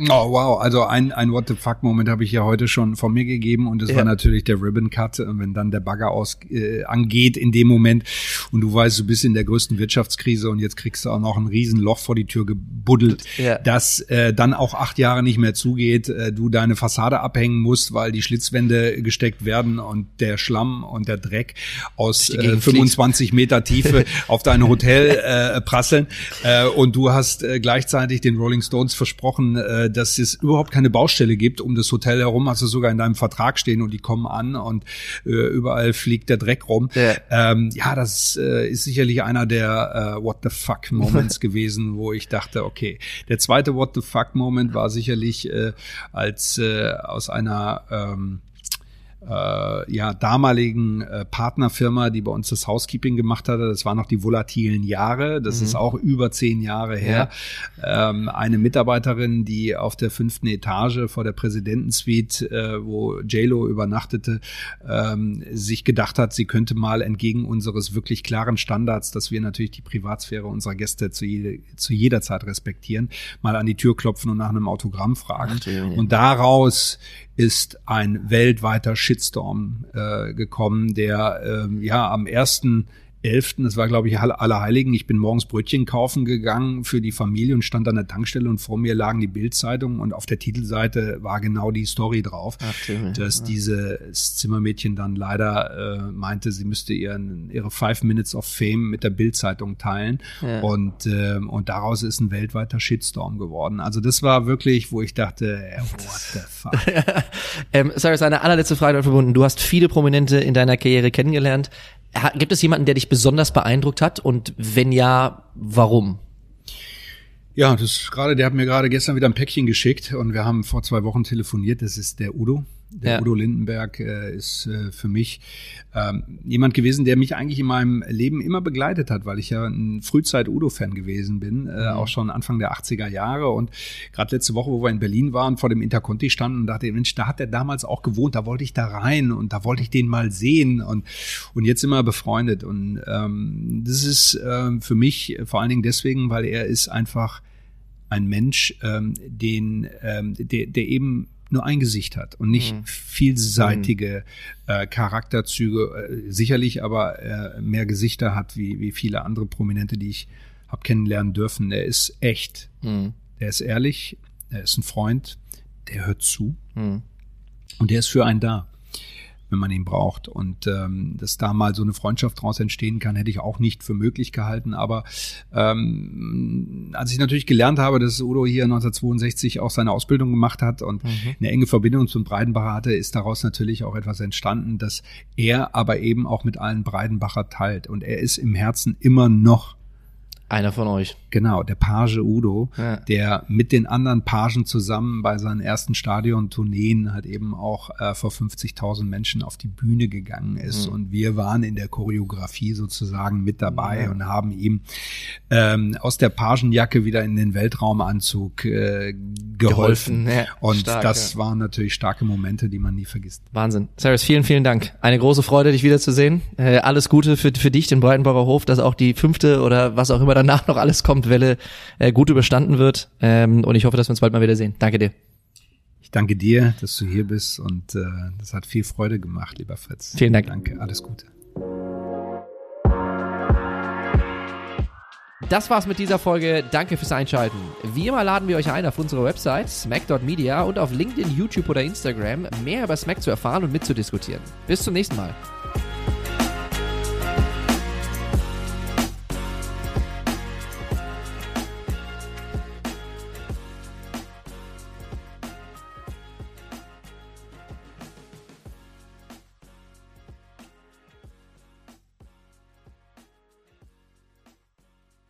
Oh wow, also ein, ein What the fuck Moment habe ich ja heute schon von mir gegeben und es ja. war natürlich der Ribbon Cut, wenn dann der Bagger aus äh, angeht in dem Moment und du weißt, du bist in der größten Wirtschaftskrise und jetzt kriegst du auch noch ein Riesenloch vor die Tür gebuddelt, ja. das äh, dann auch acht Jahre nicht mehr zugeht, äh, du deine Fassade abhängen musst, weil die Schlitzwände gesteckt werden und der Schlamm und der Dreck aus äh, 25 Meter Tiefe *laughs* auf dein Hotel äh, prasseln äh, und du hast äh, gleichzeitig den Rolling Stones versprochen, äh, dass es überhaupt keine Baustelle gibt um das Hotel herum, hast du sogar in deinem Vertrag stehen und die kommen an und äh, überall fliegt der Dreck rum. Ja, ähm, ja das äh, ist sicherlich einer der äh, What the fuck Moments *laughs* gewesen, wo ich dachte, okay. Der zweite What the fuck Moment war sicherlich äh, als äh, aus einer ähm, äh, ja, damaligen äh, Partnerfirma, die bei uns das Housekeeping gemacht hatte. Das waren noch die volatilen Jahre. Das mhm. ist auch über zehn Jahre her. Ja. Ähm, eine Mitarbeiterin, die auf der fünften Etage vor der Präsidentensuite, äh, wo JLo übernachtete, ähm, sich gedacht hat, sie könnte mal entgegen unseres wirklich klaren Standards, dass wir natürlich die Privatsphäre unserer Gäste zu, jede, zu jeder Zeit respektieren, mal an die Tür klopfen und nach einem Autogramm fragen. Ach. Und daraus ist ein weltweiter Shitstorm äh, gekommen, der äh, ja am ersten 11., das war glaube ich Allerheiligen, ich bin morgens Brötchen kaufen gegangen für die Familie und stand an der Tankstelle und vor mir lagen die Bildzeitungen und auf der Titelseite war genau die Story drauf, Ach, dass ja. dieses Zimmermädchen dann leider äh, meinte, sie müsste ihren, ihre Five Minutes of Fame mit der Bildzeitung teilen ja. und, äh, und daraus ist ein weltweiter Shitstorm geworden. Also das war wirklich, wo ich dachte, äh, what the fuck. *laughs* ähm, sorry, ist eine allerletzte Frage verbunden. Du hast viele Prominente in deiner Karriere kennengelernt. Gibt es jemanden, der dich besonders beeindruckt hat? Und wenn ja, warum? Ja, das ist gerade, der hat mir gerade gestern wieder ein Päckchen geschickt und wir haben vor zwei Wochen telefoniert. Das ist der Udo. Der ja. Udo Lindenberg äh, ist äh, für mich ähm, jemand gewesen, der mich eigentlich in meinem Leben immer begleitet hat, weil ich ja ein Frühzeit-Udo-Fan gewesen bin, äh, mhm. auch schon Anfang der 80er Jahre. Und gerade letzte Woche, wo wir in Berlin waren, vor dem Interconti standen und dachte, Mensch, da hat er damals auch gewohnt, da wollte ich da rein und da wollte ich den mal sehen und, und jetzt immer befreundet. Und ähm, das ist ähm, für mich vor allen Dingen deswegen, weil er ist einfach ein Mensch, ähm, den, ähm, der, der eben nur ein Gesicht hat und nicht mhm. vielseitige mhm. äh, Charakterzüge, äh, sicherlich aber äh, mehr Gesichter hat wie, wie viele andere Prominente, die ich habe kennenlernen dürfen. Er ist echt, mhm. er ist ehrlich, er ist ein Freund, der hört zu mhm. und der ist für einen da wenn man ihn braucht. Und ähm, dass da mal so eine Freundschaft draus entstehen kann, hätte ich auch nicht für möglich gehalten. Aber ähm, als ich natürlich gelernt habe, dass Udo hier 1962 auch seine Ausbildung gemacht hat und mhm. eine enge Verbindung zum Breidenbacher hatte, ist daraus natürlich auch etwas entstanden, dass er aber eben auch mit allen Breidenbacher teilt. Und er ist im Herzen immer noch einer von euch. Genau, der Page Udo, ja. der mit den anderen Pagen zusammen bei seinen ersten Stadion-Tourneen halt eben auch äh, vor 50.000 Menschen auf die Bühne gegangen ist. Mhm. Und wir waren in der Choreografie sozusagen mit dabei ja. und haben ihm ähm, aus der Pagenjacke wieder in den Weltraumanzug äh, geholfen. geholfen. Ja, und stark, das waren natürlich starke Momente, die man nie vergisst. Wahnsinn. Cyrus, vielen, vielen Dank. Eine große Freude, dich wiederzusehen. Äh, alles Gute für, für dich, den Breitenbauer Hof, dass auch die fünfte oder was auch immer danach noch alles kommt, Welle äh, gut überstanden wird. Ähm, und ich hoffe, dass wir uns bald mal wieder sehen. Danke dir. Ich danke dir, dass du hier bist und äh, das hat viel Freude gemacht, lieber Fritz. Vielen Dank. Danke, alles Gute. Das war's mit dieser Folge. Danke fürs Einschalten. Wie immer laden wir euch ein, auf unsere Website smack.media und auf LinkedIn, YouTube oder Instagram mehr über Smack zu erfahren und mitzudiskutieren. Bis zum nächsten Mal.